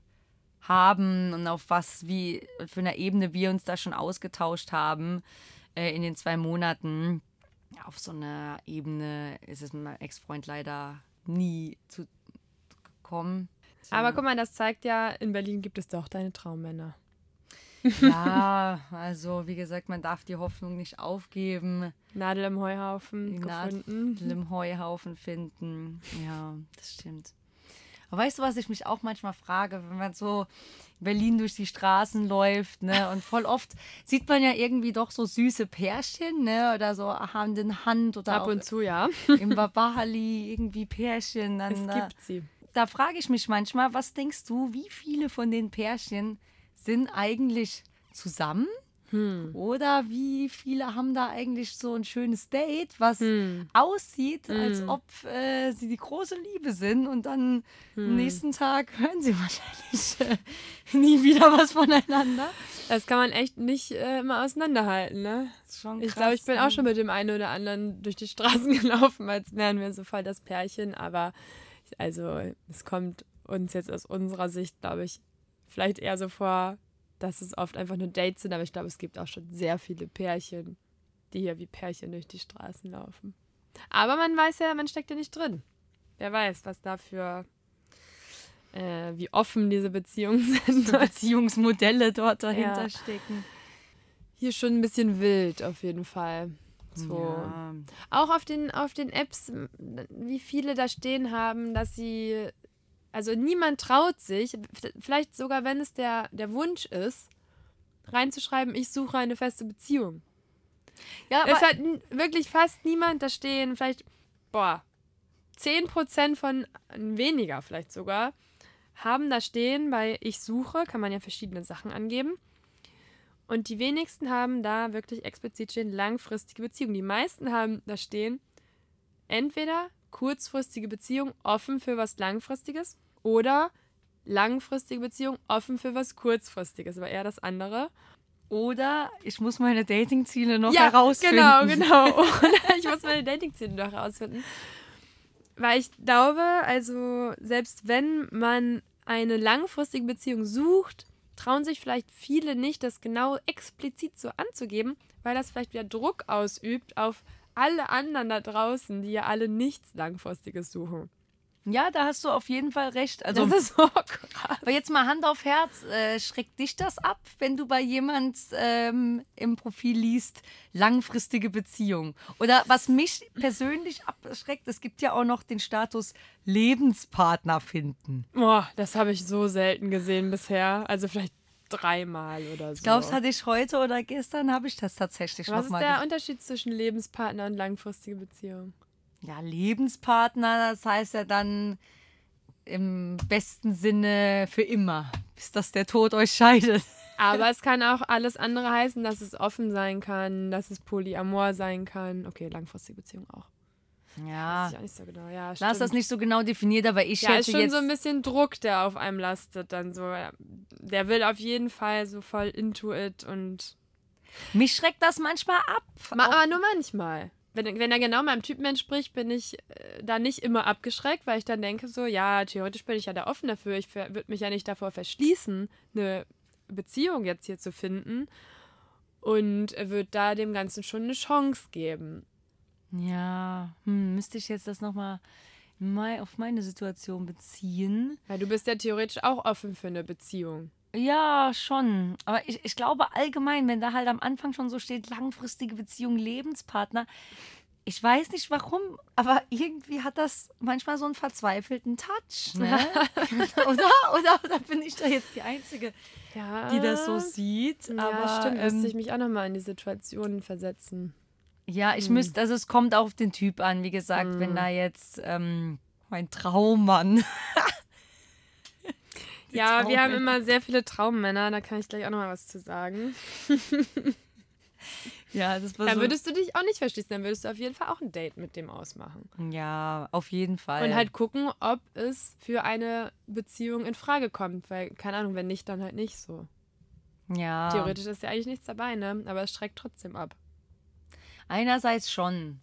[SPEAKER 1] haben und auf was, wie für eine Ebene wir uns da schon ausgetauscht haben äh, in den zwei Monaten. Auf so einer Ebene ist es mit meinem Ex-Freund leider nie zu gekommen.
[SPEAKER 2] Aber guck mal, das zeigt ja, in Berlin gibt es doch deine Traummänner.
[SPEAKER 1] Ja, also wie gesagt, man darf die Hoffnung nicht aufgeben.
[SPEAKER 2] Nadel im Heuhaufen gefunden.
[SPEAKER 1] Nadel im Heuhaufen finden. Ja, das stimmt. Aber weißt du, was ich mich auch manchmal frage, wenn man so in Berlin durch die Straßen läuft, ne? Und voll oft sieht man ja irgendwie doch so süße Pärchen, ne? Oder so Hand in Hand oder
[SPEAKER 2] ab und zu, ja.
[SPEAKER 1] Im Babali irgendwie Pärchen.
[SPEAKER 2] Dann, es gibt sie.
[SPEAKER 1] Da frage ich mich manchmal, was denkst du, wie viele von den Pärchen sind eigentlich zusammen? Hm. Oder wie viele haben da eigentlich so ein schönes Date, was hm. aussieht, hm. als ob äh, sie die große Liebe sind und dann am hm. nächsten Tag hören sie wahrscheinlich äh, nie wieder was voneinander.
[SPEAKER 2] Das kann man echt nicht äh, immer auseinanderhalten, ne? Krass, ich glaube, ich bin auch schon mit dem einen oder anderen durch die Straßen gelaufen, als wären wir so voll das Pärchen, aber also es kommt uns jetzt aus unserer Sicht, glaube ich, vielleicht eher so vor, dass es oft einfach nur Dates sind, aber ich glaube, es gibt auch schon sehr viele Pärchen, die hier wie Pärchen durch die Straßen laufen. Aber man weiß ja, man steckt ja nicht drin. Wer weiß, was da für äh, wie offen diese Beziehungen sind.
[SPEAKER 1] Beziehungsmodelle dort dahinter
[SPEAKER 2] Ja.
[SPEAKER 1] stecken.
[SPEAKER 2] Hier schon ein bisschen wild auf jeden Fall. So.
[SPEAKER 1] Ja.
[SPEAKER 2] Auch auf den, auf den Apps, wie viele da stehen haben, dass sie. Also niemand traut sich, vielleicht sogar wenn es der, der Wunsch ist, reinzuschreiben, ich suche eine feste Beziehung.
[SPEAKER 1] Ja,
[SPEAKER 2] es
[SPEAKER 1] aber
[SPEAKER 2] hat n- wirklich fast niemand da stehen, vielleicht, boah, 10% von, weniger vielleicht sogar, haben da stehen bei Ich suche, kann man ja verschiedene Sachen angeben. Und die wenigsten haben da wirklich explizit stehen langfristige Beziehung. Die meisten haben da stehen entweder kurzfristige Beziehung offen für was langfristiges oder langfristige Beziehung offen für was kurzfristiges, aber eher das andere.
[SPEAKER 1] oder ich muss meine Datingziele noch
[SPEAKER 2] ja,
[SPEAKER 1] herausfinden.
[SPEAKER 2] Genau, genau. Oder ich muss meine Datingziele noch herausfinden. Weil ich glaube, also selbst wenn man eine langfristige Beziehung sucht, trauen sich vielleicht viele nicht, das genau explizit so anzugeben, weil das vielleicht wieder Druck ausübt auf alle anderen da draußen, die ja alle nichts Langfristiges suchen.
[SPEAKER 1] Ja, da hast du auf jeden Fall recht. Also,
[SPEAKER 2] das ist so krass.
[SPEAKER 1] aber jetzt mal Hand auf Herz, äh, schreckt dich das ab, wenn du bei jemand ähm, im Profil liest, langfristige Beziehung? Oder was mich persönlich abschreckt, es gibt ja auch noch den Status Lebenspartner finden.
[SPEAKER 2] Boah, das habe ich so selten gesehen bisher. Also vielleicht dreimal oder so.
[SPEAKER 1] Ich glaube, das hatte ich heute oder gestern, habe ich das tatsächlich
[SPEAKER 2] Was ist
[SPEAKER 1] nochmal
[SPEAKER 2] der Unterschied zwischen Lebenspartner und langfristige Beziehung?
[SPEAKER 1] Ja, Lebenspartner, das heißt ja dann im besten Sinne für immer, bis dass der Tod euch scheidet.
[SPEAKER 2] Aber es kann auch alles andere heißen, dass es offen sein kann, dass es Polyamor sein kann. Okay, langfristige Beziehung auch.
[SPEAKER 1] Ja,
[SPEAKER 2] Weiß ich auch nicht so genau. Ja,
[SPEAKER 1] ist das nicht so genau definiert, aber ich
[SPEAKER 2] Ja, ist
[SPEAKER 1] hätte
[SPEAKER 2] schon
[SPEAKER 1] jetzt...
[SPEAKER 2] so ein bisschen Druck, der auf einem lastet dann so. Der will auf jeden Fall so voll into it und.
[SPEAKER 1] mich schreckt das manchmal ab.
[SPEAKER 2] Ma aber nur manchmal. Wenn, wenn er genau meinem Typen entspricht, bin ich äh, da nicht immer abgeschreckt, weil ich dann denke, so, ja, theoretisch bin ich ja da offen dafür. Ich würde mich ja nicht davor verschließen, eine Beziehung jetzt hier zu finden. Und würde da dem Ganzen schon eine Chance geben.
[SPEAKER 1] Ja, hm, müsste ich jetzt das nochmal mal auf meine Situation beziehen?
[SPEAKER 2] Weil du bist ja theoretisch auch offen für eine Beziehung.
[SPEAKER 1] Ja, schon. Aber ich, ich glaube allgemein, wenn da halt am Anfang schon so steht, langfristige Beziehung, Lebenspartner, ich weiß nicht warum, aber irgendwie hat das manchmal so einen verzweifelten Touch. Ne? oder, oder, oder bin ich da jetzt die Einzige,
[SPEAKER 2] Ja.
[SPEAKER 1] die das so sieht?
[SPEAKER 2] Ja,
[SPEAKER 1] aber,
[SPEAKER 2] stimmt. Müsste
[SPEAKER 1] ähm,
[SPEAKER 2] ich mich auch nochmal in die Situation versetzen.
[SPEAKER 1] Ja, ich müsste, also es kommt auf den Typ an, wie gesagt, wenn da jetzt ähm, mein Traummann.
[SPEAKER 2] Ja, wir haben immer sehr viele Traummänner, da kann ich gleich auch nochmal was zu sagen.
[SPEAKER 1] Ja, das war
[SPEAKER 2] Dann
[SPEAKER 1] so.
[SPEAKER 2] würdest du dich auch nicht verschließen, dann würdest du auf jeden Fall auch ein Date mit dem ausmachen.
[SPEAKER 1] Ja, auf jeden Fall.
[SPEAKER 2] Und halt gucken, ob es für eine Beziehung in Frage kommt, weil, keine Ahnung, wenn nicht, dann halt nicht so.
[SPEAKER 1] ja.
[SPEAKER 2] Theoretisch ist ja eigentlich nichts dabei, ne? Aber es schreckt trotzdem ab.
[SPEAKER 1] Einerseits schon.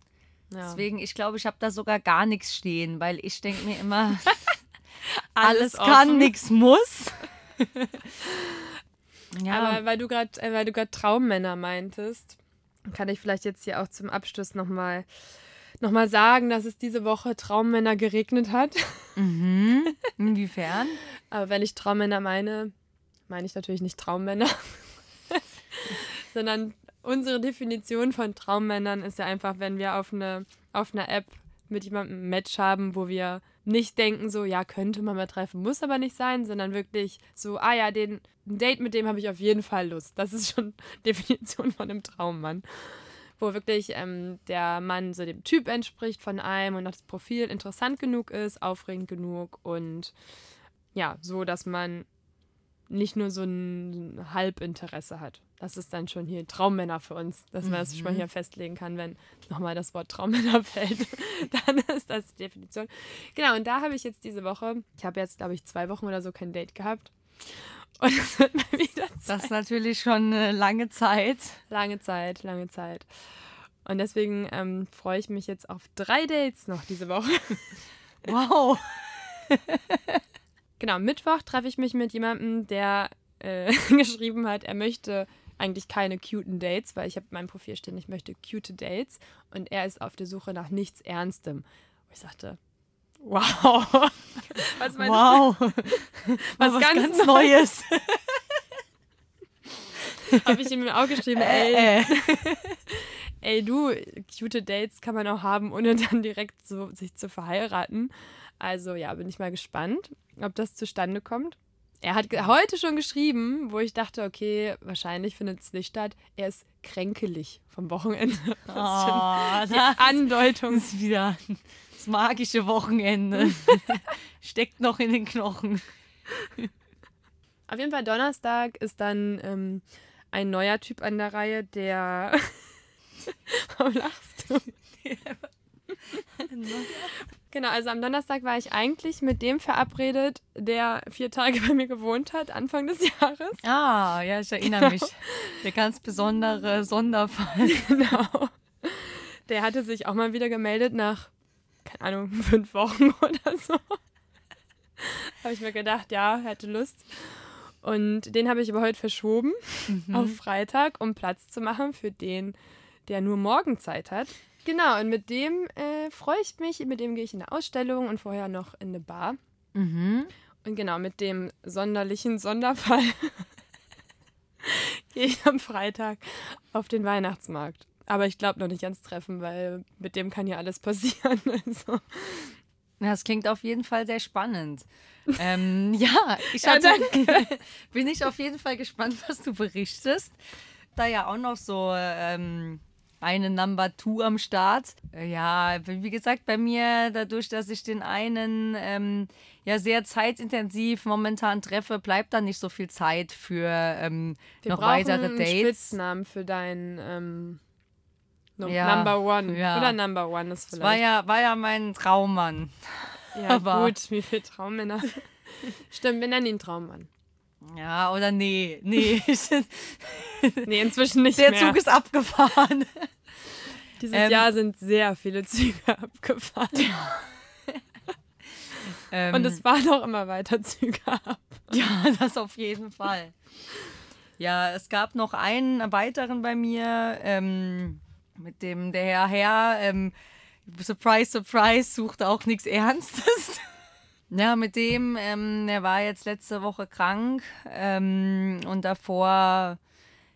[SPEAKER 2] Ja.
[SPEAKER 1] Deswegen, ich glaube, ich habe da sogar gar nichts stehen, weil ich denke mir immer,
[SPEAKER 2] Alles
[SPEAKER 1] alles kann, nichts muss. ja,
[SPEAKER 2] Aber weil du gerade äh, weil du gerade Traummänner meintest, kann ich vielleicht jetzt hier auch zum Abschluss nochmal noch mal sagen, dass es diese Woche Traummänner geregnet hat.
[SPEAKER 1] mhm. inwiefern?
[SPEAKER 2] Aber wenn ich Traummänner meine, meine ich natürlich nicht Traummänner, sondern unsere Definition von Traummännern ist ja einfach, wenn wir auf, eine, auf einer App mit jemandem ein Match haben, wo wir nicht denken, so, ja, könnte man mal treffen, muss aber nicht sein, sondern wirklich so, ah ja, den, ein Date mit dem habe ich auf jeden Fall Lust. Das ist schon Definition von einem Traummann. Wo wirklich ähm, der Mann so dem Typ entspricht von einem und das Profil interessant genug ist, aufregend genug und ja, so, dass man nicht nur so ein Halbinteresse hat. Das ist dann schon hier Traummänner für uns, dass man das schon mal hier festlegen kann, wenn nochmal das Wort Traummänner fällt. dann ist das die Definition. Genau, und da habe ich jetzt diese Woche, ich habe jetzt, glaube ich, zwei Wochen oder so kein Date gehabt. Und es wird mal wieder
[SPEAKER 1] Das ist natürlich schon eine lange Zeit.
[SPEAKER 2] lange Zeit, lange Zeit. Und deswegen ähm, freue ich mich jetzt auf drei Dates noch diese Woche.
[SPEAKER 1] Wow.
[SPEAKER 2] Genau, Mittwoch treffe ich mich mit jemandem, der äh, geschrieben hat, er möchte eigentlich keine cuten Dates, weil ich habe in meinem Profil stehen, ich möchte cute Dates und er ist auf der Suche nach nichts Ernstem. Und ich sagte, Wow. Was meinst
[SPEAKER 1] Wow.
[SPEAKER 2] du?
[SPEAKER 1] Was,
[SPEAKER 2] Was
[SPEAKER 1] ganz,
[SPEAKER 2] ganz
[SPEAKER 1] Neues.
[SPEAKER 2] Habe ich ihm auch geschrieben, ey,
[SPEAKER 1] Äh, äh.
[SPEAKER 2] ey du, cute Dates kann man auch haben, ohne dann direkt so sich zu verheiraten. Also ja, bin ich mal gespannt, ob das zustande kommt. Er hat heute schon geschrieben, wo ich dachte, okay, wahrscheinlich findet es nicht statt. Er ist kränkelig vom Wochenende. Das ist
[SPEAKER 1] Oh, das
[SPEAKER 2] Andeutung.
[SPEAKER 1] ist wieder das magische Wochenende. Steckt noch in den Knochen.
[SPEAKER 2] Auf jeden Fall Donnerstag ist dann ähm, ein neuer Typ an der Reihe, der. Warum lachst du? Genau, also am Donnerstag war ich eigentlich mit dem verabredet, der vier Tage bei mir gewohnt hat, Anfang des Jahres.
[SPEAKER 1] Ah, ja, ich erinnere mich. Der ganz besondere Sonderfall.
[SPEAKER 2] Genau. Der hatte sich auch mal wieder gemeldet nach, keine Ahnung, fünf Wochen oder so. habe ich mir gedacht, ja, hätte Lust. Und den habe ich aber heute verschoben auf Freitag, um Platz zu machen für den, der nur morgen Zeit hat. Genau, und mit dem äh, freue ich mich. Mit dem gehe ich in eine Ausstellung und vorher noch in eine Bar.
[SPEAKER 1] Mhm.
[SPEAKER 2] Und genau, mit dem sonderlichen Sonderfall gehe ich am Freitag auf den Weihnachtsmarkt. Aber ich glaube noch nicht ans Treffen, weil mit dem kann ja alles passieren. Also.
[SPEAKER 1] Das klingt auf jeden Fall sehr spannend. ähm, ja, ich
[SPEAKER 2] Ja,
[SPEAKER 1] hatte, bin ich auf jeden Fall gespannt, was du berichtest. Da ja auch noch so ähm, eine Number Two am Start. Äh, Ja, wie gesagt, bei mir, dadurch, dass ich den einen ähm, ja sehr zeitintensiv momentan treffe, bleibt da nicht so viel Zeit für ähm, noch weitere
[SPEAKER 2] einen
[SPEAKER 1] Dates.
[SPEAKER 2] Spitznamen für deinen ähm, no,
[SPEAKER 1] Ja,
[SPEAKER 2] Number One.
[SPEAKER 1] ja.
[SPEAKER 2] Oder Number One ist
[SPEAKER 1] Das war
[SPEAKER 2] vielleicht.
[SPEAKER 1] ja, war ja mein Traummann.
[SPEAKER 2] ja,
[SPEAKER 1] aber-
[SPEAKER 2] gut, wie viele Traummänner. Stimmt, wir nennen ihn Traummann.
[SPEAKER 1] Ja, oder nee, nee.
[SPEAKER 2] Nee, inzwischen nicht
[SPEAKER 1] Der
[SPEAKER 2] mehr.
[SPEAKER 1] Zug ist abgefahren.
[SPEAKER 2] Dieses
[SPEAKER 1] Ähm,
[SPEAKER 2] Jahr sind sehr viele Züge abgefahren.
[SPEAKER 1] Ähm,
[SPEAKER 2] Und es fahren auch immer weiter Züge ab.
[SPEAKER 1] Ja, das auf jeden Fall. Ja, es gab noch einen weiteren bei mir, ähm, mit dem der Herr Herr, ähm, surprise, surprise, sucht auch nichts Ernstes. Ja, mit dem, ähm, er war jetzt letzte Woche krank ähm, und davor,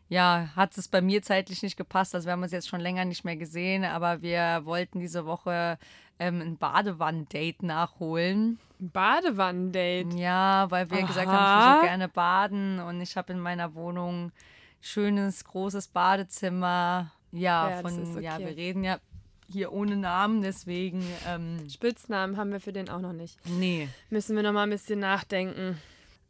[SPEAKER 1] ja, hat es bei mir zeitlich nicht gepasst. Also wir haben uns jetzt schon länger nicht mehr gesehen, aber wir wollten diese Woche ähm, ein Badewann-Date nachholen.
[SPEAKER 2] Badewannendate.
[SPEAKER 1] Ja, weil wir gesagt
[SPEAKER 2] Aha.
[SPEAKER 1] haben, ich will so gerne baden und ich habe in meiner Wohnung schönes, großes Badezimmer. Ja,
[SPEAKER 2] Ja,
[SPEAKER 1] von,
[SPEAKER 2] ist
[SPEAKER 1] ja,
[SPEAKER 2] okay.
[SPEAKER 1] wir reden ja hier ohne Namen, deswegen, ähm,
[SPEAKER 2] Spitznamen haben wir für den auch noch nicht.
[SPEAKER 1] nee,
[SPEAKER 2] Müssen wir noch mal ein bisschen nachdenken.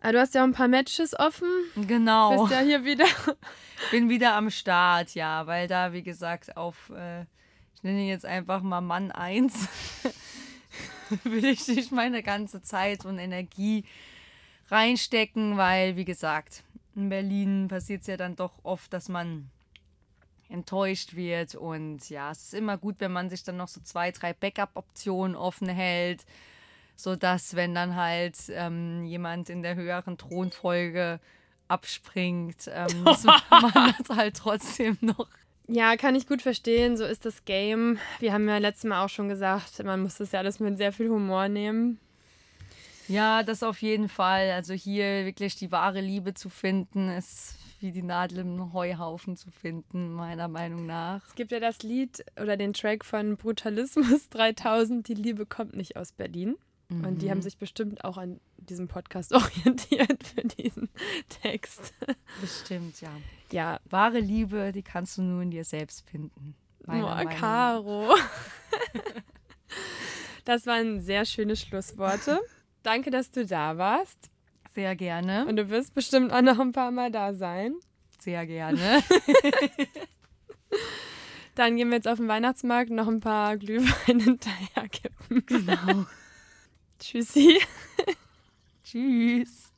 [SPEAKER 2] Ah, du hast ja auch ein paar Matches offen.
[SPEAKER 1] genau.
[SPEAKER 2] Bist ja hier wieder.
[SPEAKER 1] Bin wieder am Start, ja, weil da, wie gesagt, auf, äh, ich nenne ihn jetzt einfach mal Mann 1, will ich nicht meine ganze Zeit und Energie reinstecken, weil, wie gesagt, in Berlin passiert es ja dann doch oft, dass man enttäuscht wird und ja, es ist immer gut, wenn man sich dann noch so zwei, drei Backup-Optionen offen hält, sodass, wenn dann halt ähm, jemand in der höheren Thronfolge abspringt, ähm, man das halt trotzdem noch
[SPEAKER 2] Ja, kann ich gut verstehen. So ist das Game. Wir haben ja letztes Mal auch schon gesagt, man muss das ja alles mit sehr viel Humor nehmen.
[SPEAKER 1] Ja, das auf jeden Fall. Also hier wirklich die wahre Liebe zu finden, ist wie die Nadel im Heuhaufen zu finden, meiner Meinung nach.
[SPEAKER 2] Es gibt ja das Lied oder den Track von Brutalismus 3000, Die Liebe kommt nicht aus Berlin. Und die haben sich bestimmt auch an diesem Podcast orientiert für diesen Text.
[SPEAKER 1] Bestimmt, ja.
[SPEAKER 2] Ja,
[SPEAKER 1] Wahre Liebe, die kannst du nur in dir selbst finden.
[SPEAKER 2] Boah,
[SPEAKER 1] nach.
[SPEAKER 2] Caro. Das waren sehr schöne Schlussworte. Danke, dass du da warst.
[SPEAKER 1] Sehr gerne.
[SPEAKER 2] Und du wirst bestimmt auch noch ein paar Mal da sein.
[SPEAKER 1] Sehr gerne.
[SPEAKER 2] Dann gehen wir jetzt auf den Weihnachtsmarkt und noch ein paar Glühwein hinterherkippen.
[SPEAKER 1] genau.
[SPEAKER 2] Tschüssi.
[SPEAKER 1] Tschüss.